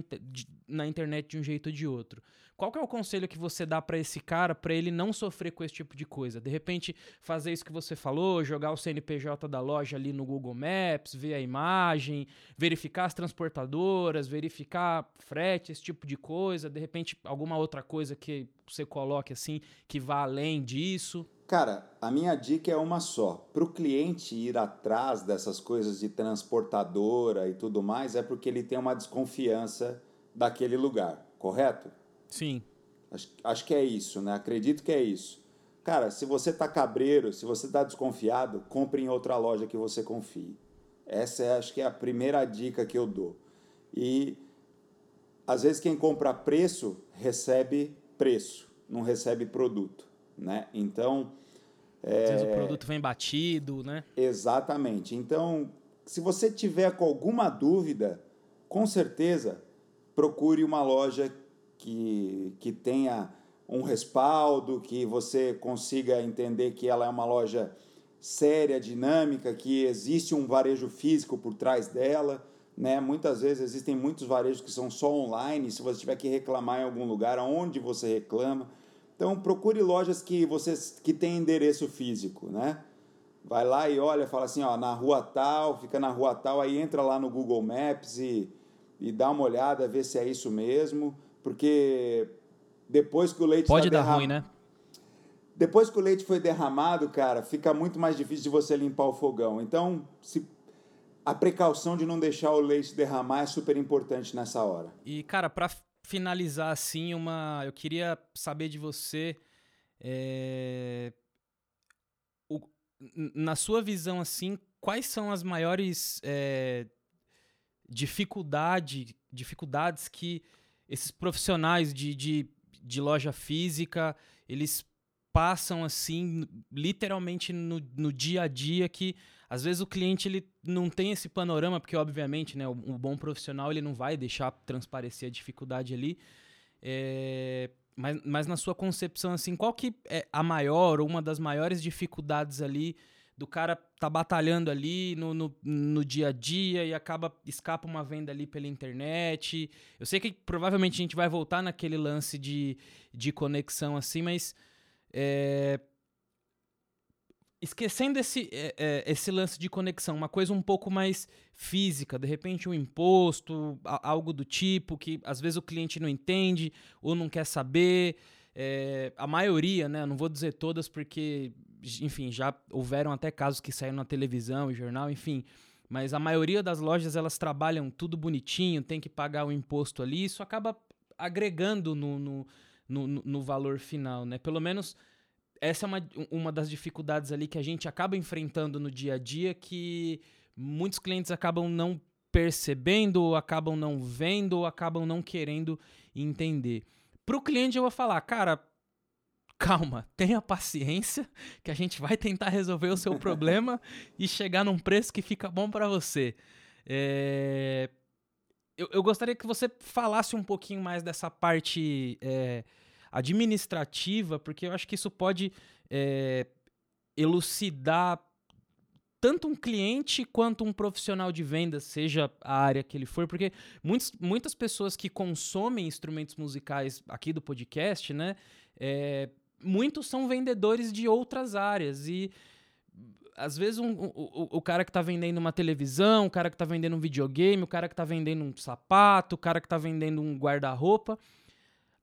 na internet de um jeito ou de outro. Qual é o conselho que você dá para esse cara para ele não sofrer com esse tipo de coisa? De repente, fazer isso que você falou, jogar o CNPJ da loja ali no Google Maps, ver a imagem, verificar as transportadoras, verificar frete, esse tipo de coisa. De repente, alguma outra coisa que você coloque assim que vá além disso. Cara, a minha dica é uma só. Para o cliente ir atrás dessas coisas de transportadora e tudo mais, é porque ele tem uma desconfiança daquele lugar, correto? Sim. Acho, acho que é isso, né? Acredito que é isso. Cara, se você tá cabreiro, se você tá desconfiado, compre em outra loja que você confie. Essa é, acho que é a primeira dica que eu dou. E às vezes quem compra preço recebe preço, não recebe produto, né? Então, é... Às vezes o produto vem batido, né? Exatamente. Então, se você tiver com alguma dúvida, com certeza procure uma loja que, que tenha um respaldo, que você consiga entender que ela é uma loja séria, dinâmica, que existe um varejo físico por trás dela. Né? Muitas vezes existem muitos varejos que são só online. Se você tiver que reclamar em algum lugar, aonde você reclama, então procure lojas que você que tem endereço físico, né? Vai lá e olha, fala assim, ó, na rua tal, fica na rua tal, aí entra lá no Google Maps e, e dá uma olhada, vê se é isso mesmo, porque depois que o leite pode tá dar derram... ruim, né? Depois que o leite foi derramado, cara, fica muito mais difícil de você limpar o fogão. Então, se a precaução de não deixar o leite derramar é super importante nessa hora. E, cara, para finalizar assim, uma, eu queria saber de você é, o, na sua visão assim, quais são as maiores é, dificuldade, dificuldades que esses profissionais de, de, de loja física eles passam assim literalmente no, no dia a dia que às vezes o cliente ele não tem esse panorama, porque obviamente né, o, bom profissional ele não vai deixar transparecer a dificuldade ali. É, mas, mas na sua concepção, assim, qual que é a maior ou uma das maiores dificuldades ali do cara tá batalhando ali no, no, no, dia a dia e acaba escapa uma venda ali pela internet. Eu sei que provavelmente a gente vai voltar naquele lance de, de conexão assim, mas é, esquecendo esse, é, é, esse lance de conexão, uma coisa um pouco mais física, de repente um imposto, algo do tipo, que às vezes o cliente não entende ou não quer saber. É, a maioria, né? Não vou dizer todas, porque, enfim, já houveram até casos que saíram na televisão e jornal, enfim. Mas a maioria das lojas elas trabalham tudo bonitinho, tem que pagar o imposto ali, isso acaba agregando no, no, no, no valor final, né? Pelo menos essa é uma, uma das dificuldades ali que a gente acaba enfrentando no dia a dia que muitos clientes acabam não percebendo, ou acabam não vendo, ou acabam não querendo entender. Para o cliente eu vou falar, cara, calma, tenha paciência, que a gente vai tentar resolver o seu problema e chegar num preço que fica bom para você. É... Eu, eu, gostaria que você falasse um pouquinho mais dessa parte é, administrativa, porque eu acho que isso pode é, elucidar tanto um cliente quanto um profissional de vendas, seja a área que ele for, porque muitos, muitas pessoas que consomem instrumentos musicais aqui do podcast, né, é, muitos são vendedores de outras áreas e às vezes um, o, o cara que está vendendo uma televisão, o cara que está vendendo um videogame, o cara que está vendendo um sapato, o cara que está vendendo um guarda-roupa,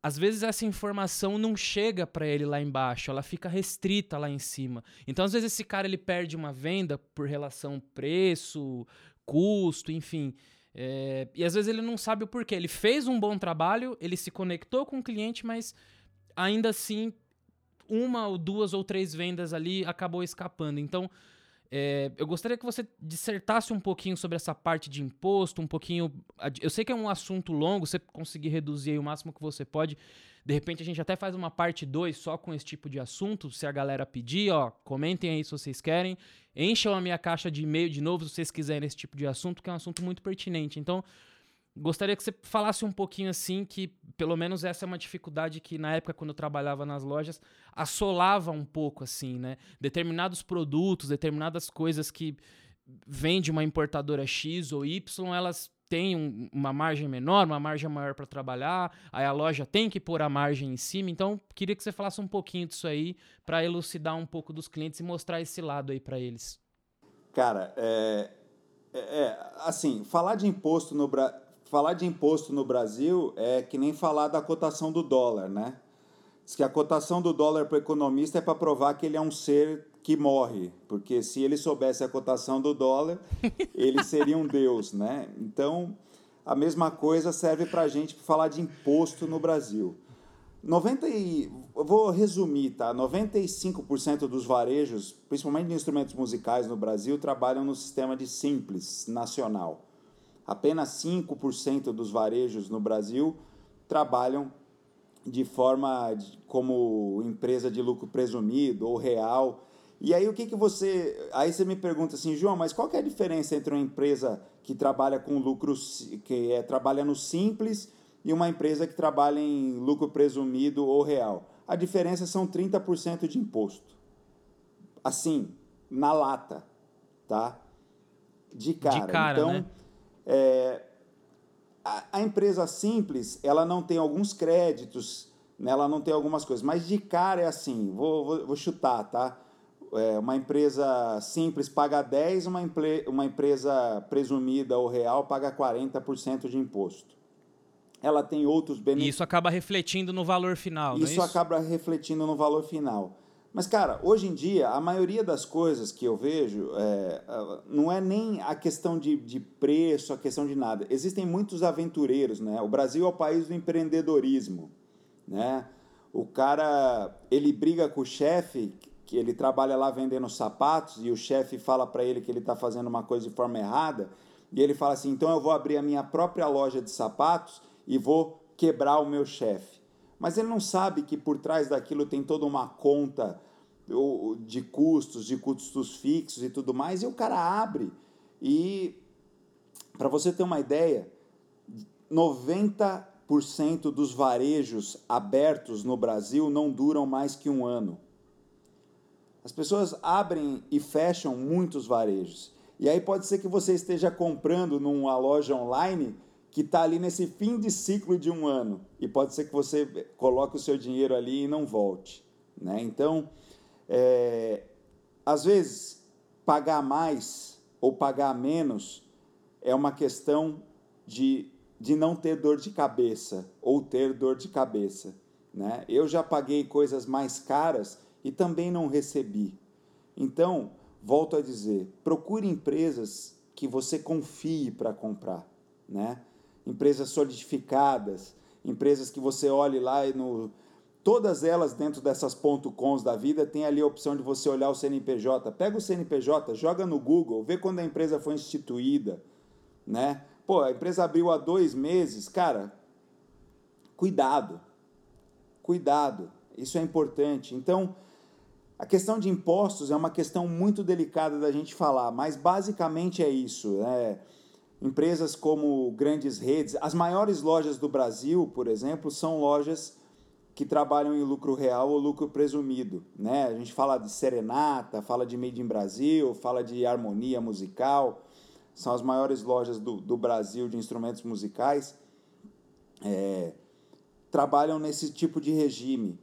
às vezes essa informação não chega para ele lá embaixo, ela fica restrita lá em cima. Então, às vezes esse cara ele perde uma venda por relação preço, custo, enfim. É, e às vezes ele não sabe o porquê. Ele fez um bom trabalho, ele se conectou com o cliente, mas ainda assim uma ou duas ou três vendas ali acabou escapando. Então, é, eu gostaria que você dissertasse um pouquinho sobre essa parte de imposto, um pouquinho. Eu sei que é um assunto longo, você conseguir reduzir o máximo que você pode. De repente a gente até faz uma parte 2 só com esse tipo de assunto, se a galera pedir, ó, comentem aí se vocês querem. Encham a minha caixa de e-mail de novo se vocês quiserem esse tipo de assunto, que é um assunto muito pertinente. Então, Gostaria que você falasse um pouquinho assim, que pelo menos essa é uma dificuldade que na época quando eu trabalhava nas lojas assolava um pouco assim, né? Determinados produtos, determinadas coisas que vende uma importadora X ou Y, elas têm um, uma margem menor, uma margem maior para trabalhar, aí a loja tem que pôr a margem em cima. Então, queria que você falasse um pouquinho disso aí para elucidar um pouco dos clientes e mostrar esse lado aí para eles. Cara, é, é, é, assim, falar de imposto no Brasil falar de imposto no Brasil é que nem falar da cotação do dólar, né? Diz que a cotação do dólar para o economista é para provar que ele é um ser que morre, porque se ele soubesse a cotação do dólar, ele seria um deus, né? Então, a mesma coisa serve para a gente falar de imposto no Brasil. 90 e, eu vou resumir, tá? 95% dos varejos, principalmente de instrumentos musicais no Brasil, trabalham no sistema de simples nacional. Apenas 5% dos varejos no Brasil trabalham de forma de, como empresa de lucro presumido ou real. E aí o que, que você. Aí você me pergunta assim, João, mas qual é a diferença entre uma empresa que trabalha com lucro, que é, trabalha no simples, e uma empresa que trabalha em lucro presumido ou real? A diferença são 30% de imposto. Assim, na lata, tá? De cara. De cara então, né? É, a, a, empresa simples, ela não tem alguns créditos, né? ela não tem algumas coisas, mas de cara é assim, vou, vou, vou chutar, tá? É, uma empresa simples paga 10, uma, empre, uma empresa presumida ou real paga 40% de imposto. Ela tem outros benefícios. Isso acaba refletindo no valor final, isso, isso acaba refletindo no valor final. Mas, cara, hoje em dia, a maioria das coisas que eu vejo é, não é nem a questão de, de preço, a questão de nada. Existem muitos aventureiros, né? O Brasil é o país do empreendedorismo, né? O cara, ele briga com o chefe, que ele trabalha lá vendendo sapatos, e o chefe fala para ele que ele está fazendo uma coisa de forma errada, e ele fala assim, então eu vou abrir a minha própria loja de sapatos e vou quebrar o meu chefe. Mas ele não sabe que por trás daquilo tem toda uma conta de custos, de custos fixos e tudo mais, e o cara abre. E, para você ter uma ideia, 90% dos varejos abertos no Brasil não duram mais que um ano. As pessoas abrem e fecham muitos varejos. E aí pode ser que você esteja comprando numa loja online que está ali nesse fim de ciclo de um ano. E pode ser que você coloque o seu dinheiro ali e não volte. Né? Então, é, às vezes, pagar mais ou pagar menos é uma questão de, de não ter dor de cabeça ou ter dor de cabeça. Né? Eu já paguei coisas mais caras e também não recebi. Então, volto a dizer, procure empresas que você confie para comprar. Né? Empresas solidificadas, empresas que você olhe lá no. Todas elas dentro dessas ponto .coms da vida tem ali a opção de você olhar o CNPJ. Pega o CNPJ, joga no Google, vê quando a empresa foi instituída, né? Pô, a empresa abriu há dois meses, cara, cuidado, cuidado, isso é importante. Então, a questão de impostos é uma questão muito delicada da gente falar, mas basicamente é isso, né? Empresas como grandes redes, as maiores lojas do Brasil, por exemplo, são lojas que trabalham em lucro real ou lucro presumido. Né? A gente fala de Serenata, fala de Made in Brasil, fala de Harmonia Musical, são as maiores lojas do, do Brasil de instrumentos musicais, é, trabalham nesse tipo de regime.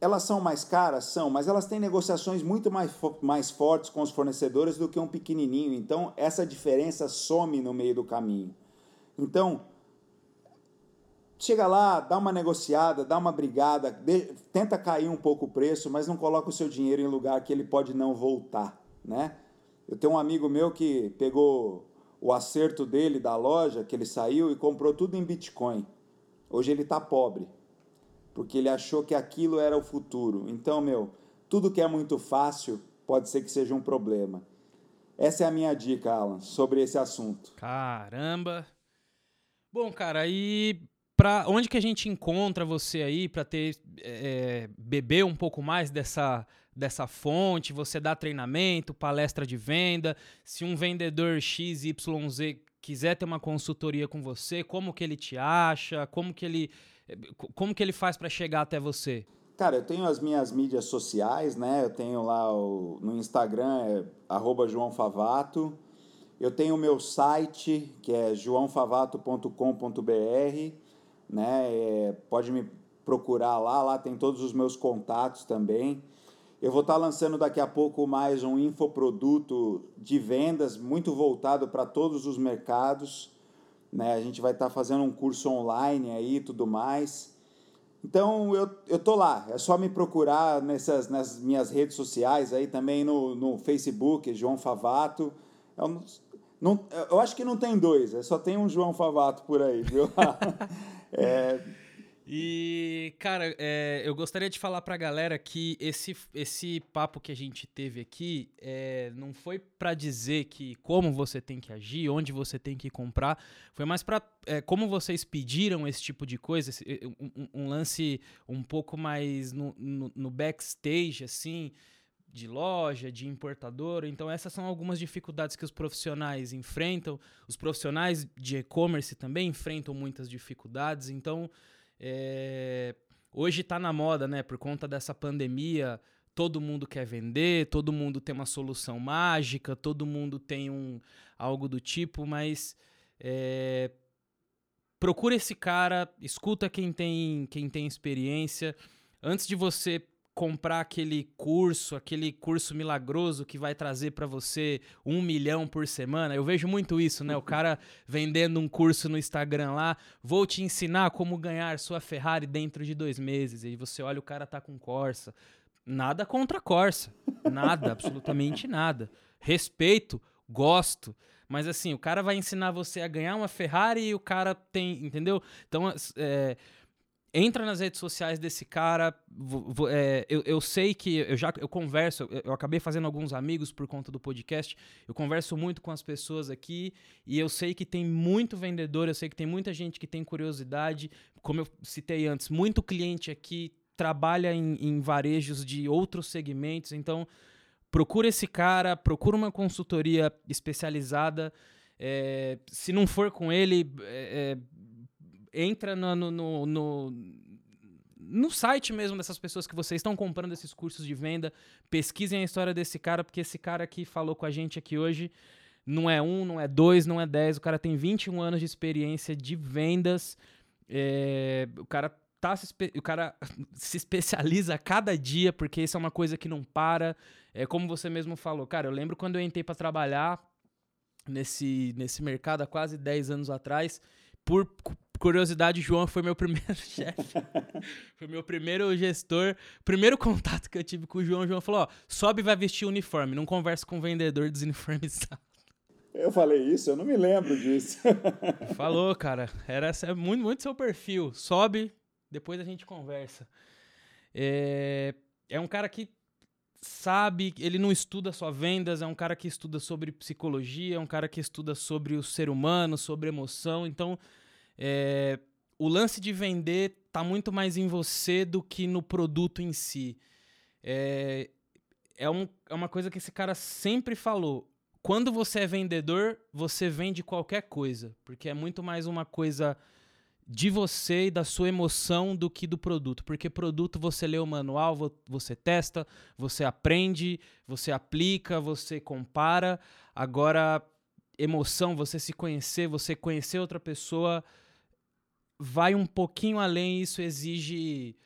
Elas são mais caras? São, mas elas têm negociações muito mais, mais fortes com os fornecedores do que um pequenininho. Então, essa diferença some no meio do caminho. Então, chega lá, dá uma negociada, dá uma brigada, de, tenta cair um pouco o preço, mas não coloca o seu dinheiro em lugar que ele pode não voltar, né? Eu tenho um amigo meu que pegou o acerto dele da loja, que ele saiu e comprou tudo em Bitcoin. Hoje ele está pobre porque ele achou que aquilo era o futuro. Então, meu, tudo que é muito fácil pode ser que seja um problema. Essa é a minha dica, Alan, sobre esse assunto. Caramba. Bom, cara, aí para onde que a gente encontra você aí para ter é, beber um pouco mais dessa dessa fonte? Você dá treinamento, palestra de venda. Se um vendedor XYZ quiser ter uma consultoria com você, como que ele te acha? Como que ele como que ele faz para chegar até você? Cara, eu tenho as minhas mídias sociais, né? Eu tenho lá o, no Instagram, é arroba João Favato. Eu tenho o meu site, que é joãofavato.com.br, né? É, pode me procurar lá, lá tem todos os meus contatos também. Eu vou estar lançando daqui a pouco mais um infoproduto de vendas muito voltado para todos os mercados. Né? A gente vai estar fazendo um curso online aí e tudo mais. Então eu, eu tô lá, é só me procurar nessas nas minhas redes sociais aí também no, no Facebook, João Favato. Eu, não, eu acho que não tem dois, é só tem um João Favato por aí, viu? é, e, cara, é, eu gostaria de falar pra galera que esse, esse papo que a gente teve aqui é, não foi para dizer que como você tem que agir, onde você tem que comprar, foi mais pra é, como vocês pediram esse tipo de coisa, um, um lance um pouco mais no, no, no backstage, assim, de loja, de importador. Então, essas são algumas dificuldades que os profissionais enfrentam. Os profissionais de e-commerce também enfrentam muitas dificuldades. Então, é, hoje está na moda, né? Por conta dessa pandemia, todo mundo quer vender, todo mundo tem uma solução mágica, todo mundo tem um algo do tipo, mas é, procura esse cara, escuta quem tem quem tem experiência antes de você comprar aquele curso, aquele curso milagroso que vai trazer para você um milhão por semana. Eu vejo muito isso, né? O cara vendendo um curso no Instagram lá, vou te ensinar como ganhar sua Ferrari dentro de dois meses. E você olha, o cara tá com Corsa. Nada contra Corsa. Nada, absolutamente nada. Respeito, gosto. Mas assim, o cara vai ensinar você a ganhar uma Ferrari e o cara tem, entendeu? Então, é, entra nas redes sociais desse cara. É, eu, eu, sei que eu já eu converso, eu, eu, acabei fazendo alguns amigos por conta do podcast. Eu converso muito com as pessoas aqui e eu sei que tem muito vendedor, eu sei que tem muita gente que tem curiosidade. Como eu citei antes, muito cliente aqui trabalha em, em varejos de outros segmentos. Então, procura esse cara, procura uma consultoria especializada. É, se não for com ele, é, é entra no, no, no, no, site mesmo dessas pessoas que vocês estão comprando esses cursos de venda, pesquisem a história desse cara, porque esse cara que falou com a gente aqui hoje não é um, não é dois, não é dez, o cara tem 21 anos de experiência de vendas, é, o cara tá se, o cara se especializa a cada dia, porque isso é uma coisa que não para. É como você mesmo falou, cara, eu lembro quando eu entrei para trabalhar nesse, nesse mercado há quase 10 anos atrás, por curiosidade, João foi meu primeiro chefe. foi meu primeiro gestor. Primeiro contato que eu tive com o João, o João falou: ó, sobe e vai vestir uniforme, não conversa com o vendedor desuniformizado. Eu falei isso, eu não me lembro disso. Falou, cara. Era é muito, muito seu perfil. Sobe, depois a gente conversa. É, é um cara que sabe, ele não estuda só vendas, é um cara que estuda sobre psicologia, é um cara que estuda sobre o ser humano, sobre emoção. Então, é, o lance de vender tá muito mais em você do que no produto em si. É, é, um, é uma coisa que esse cara sempre falou quando você é vendedor, você vende qualquer coisa, porque é muito mais uma coisa de você e da sua emoção do que do produto. Porque produto você lê o manual, você testa, você aprende, você aplica, você compara. Agora, emoção, você se conhecer, você conhecer outra pessoa, vai um pouquinho além. Isso exige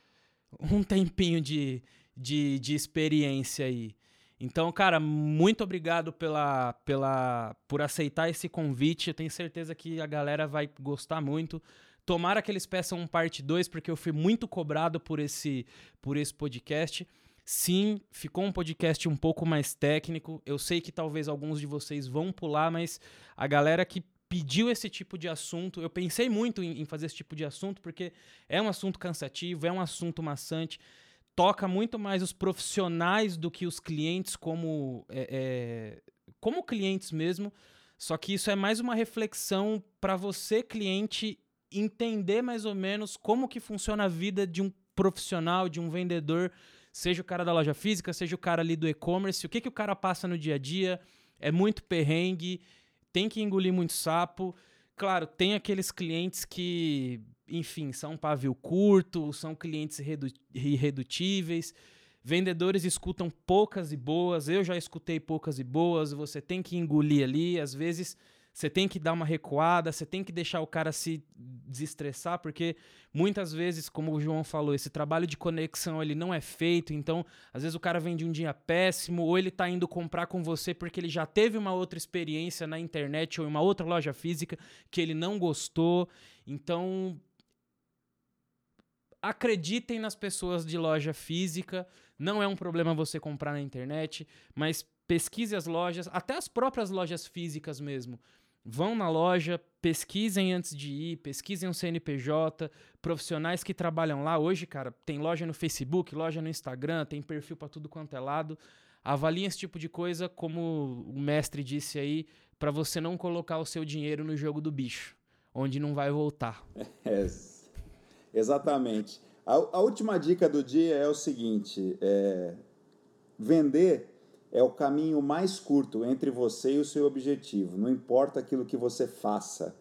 um tempinho de, de, de experiência aí. Então, cara, muito obrigado pela, pela, por aceitar esse convite. Eu tenho certeza que a galera vai gostar muito. Tomara que eles peçam um parte 2, porque eu fui muito cobrado por esse, por esse podcast. Sim, ficou um podcast um pouco mais técnico. Eu sei que talvez alguns de vocês vão pular, mas a galera que pediu esse tipo de assunto, eu pensei muito em, em fazer esse tipo de assunto, porque é um assunto cansativo, é um assunto maçante toca muito mais os profissionais do que os clientes como, é, é, como clientes mesmo. Só que isso é mais uma reflexão para você, cliente, entender mais ou menos como que funciona a vida de um profissional, de um vendedor, seja o cara da loja física, seja o cara ali do e-commerce, o que, que o cara passa no dia a dia. É muito perrengue, tem que engolir muito sapo. Claro, tem aqueles clientes que enfim, são pavio curto, são clientes irredutíveis. Vendedores escutam poucas e boas, eu já escutei poucas e boas, você tem que engolir ali, às vezes você tem que dar uma recuada, você tem que deixar o cara se desestressar, porque muitas vezes, como o João falou, esse trabalho de conexão ele não é feito, então às vezes o cara vem de um dia péssimo, ou ele está indo comprar com você porque ele já teve uma outra experiência na internet ou em uma outra loja física que ele não gostou. Então, acreditem nas pessoas de loja física. Não é um problema você comprar na internet, mas pesquise as lojas, até as próprias lojas físicas mesmo. Vão na loja, pesquisem antes de ir, pesquisem o CNPJ, profissionais que trabalham lá. Hoje, cara, tem loja no Facebook, loja no Instagram, tem perfil para tudo quanto é lado. Avaliem esse tipo de coisa, como o mestre disse aí, para você não colocar o seu dinheiro no jogo do bicho, onde não vai voltar. É, Exatamente. A, a, última dica do dia é o seguinte: é, vender é o caminho mais curto entre você e o seu objetivo. Não importa aquilo que você faça.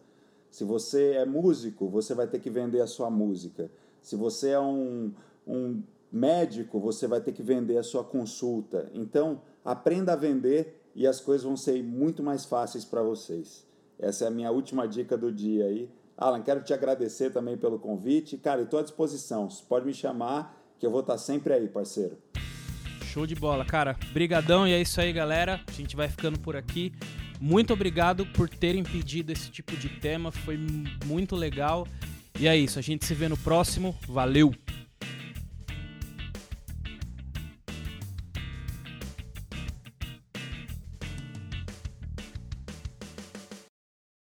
Se você é músico, você vai ter que vender a sua música. Se você é um, um médico, você vai ter que vender a sua consulta. Então, aprenda a vender e as coisas vão ser muito mais fáceis para vocês. Essa é a minha última dica do dia aí. Alan, quero te agradecer também pelo convite. Cara, estou à disposição. Você pode me chamar que eu vou estar sempre aí, parceiro. Show de bola, cara. Brigadão e é isso aí, galera. A gente vai ficando por aqui. Muito obrigado por terem pedido esse tipo de tema, foi muito legal. E é isso, a gente se vê no próximo. Valeu!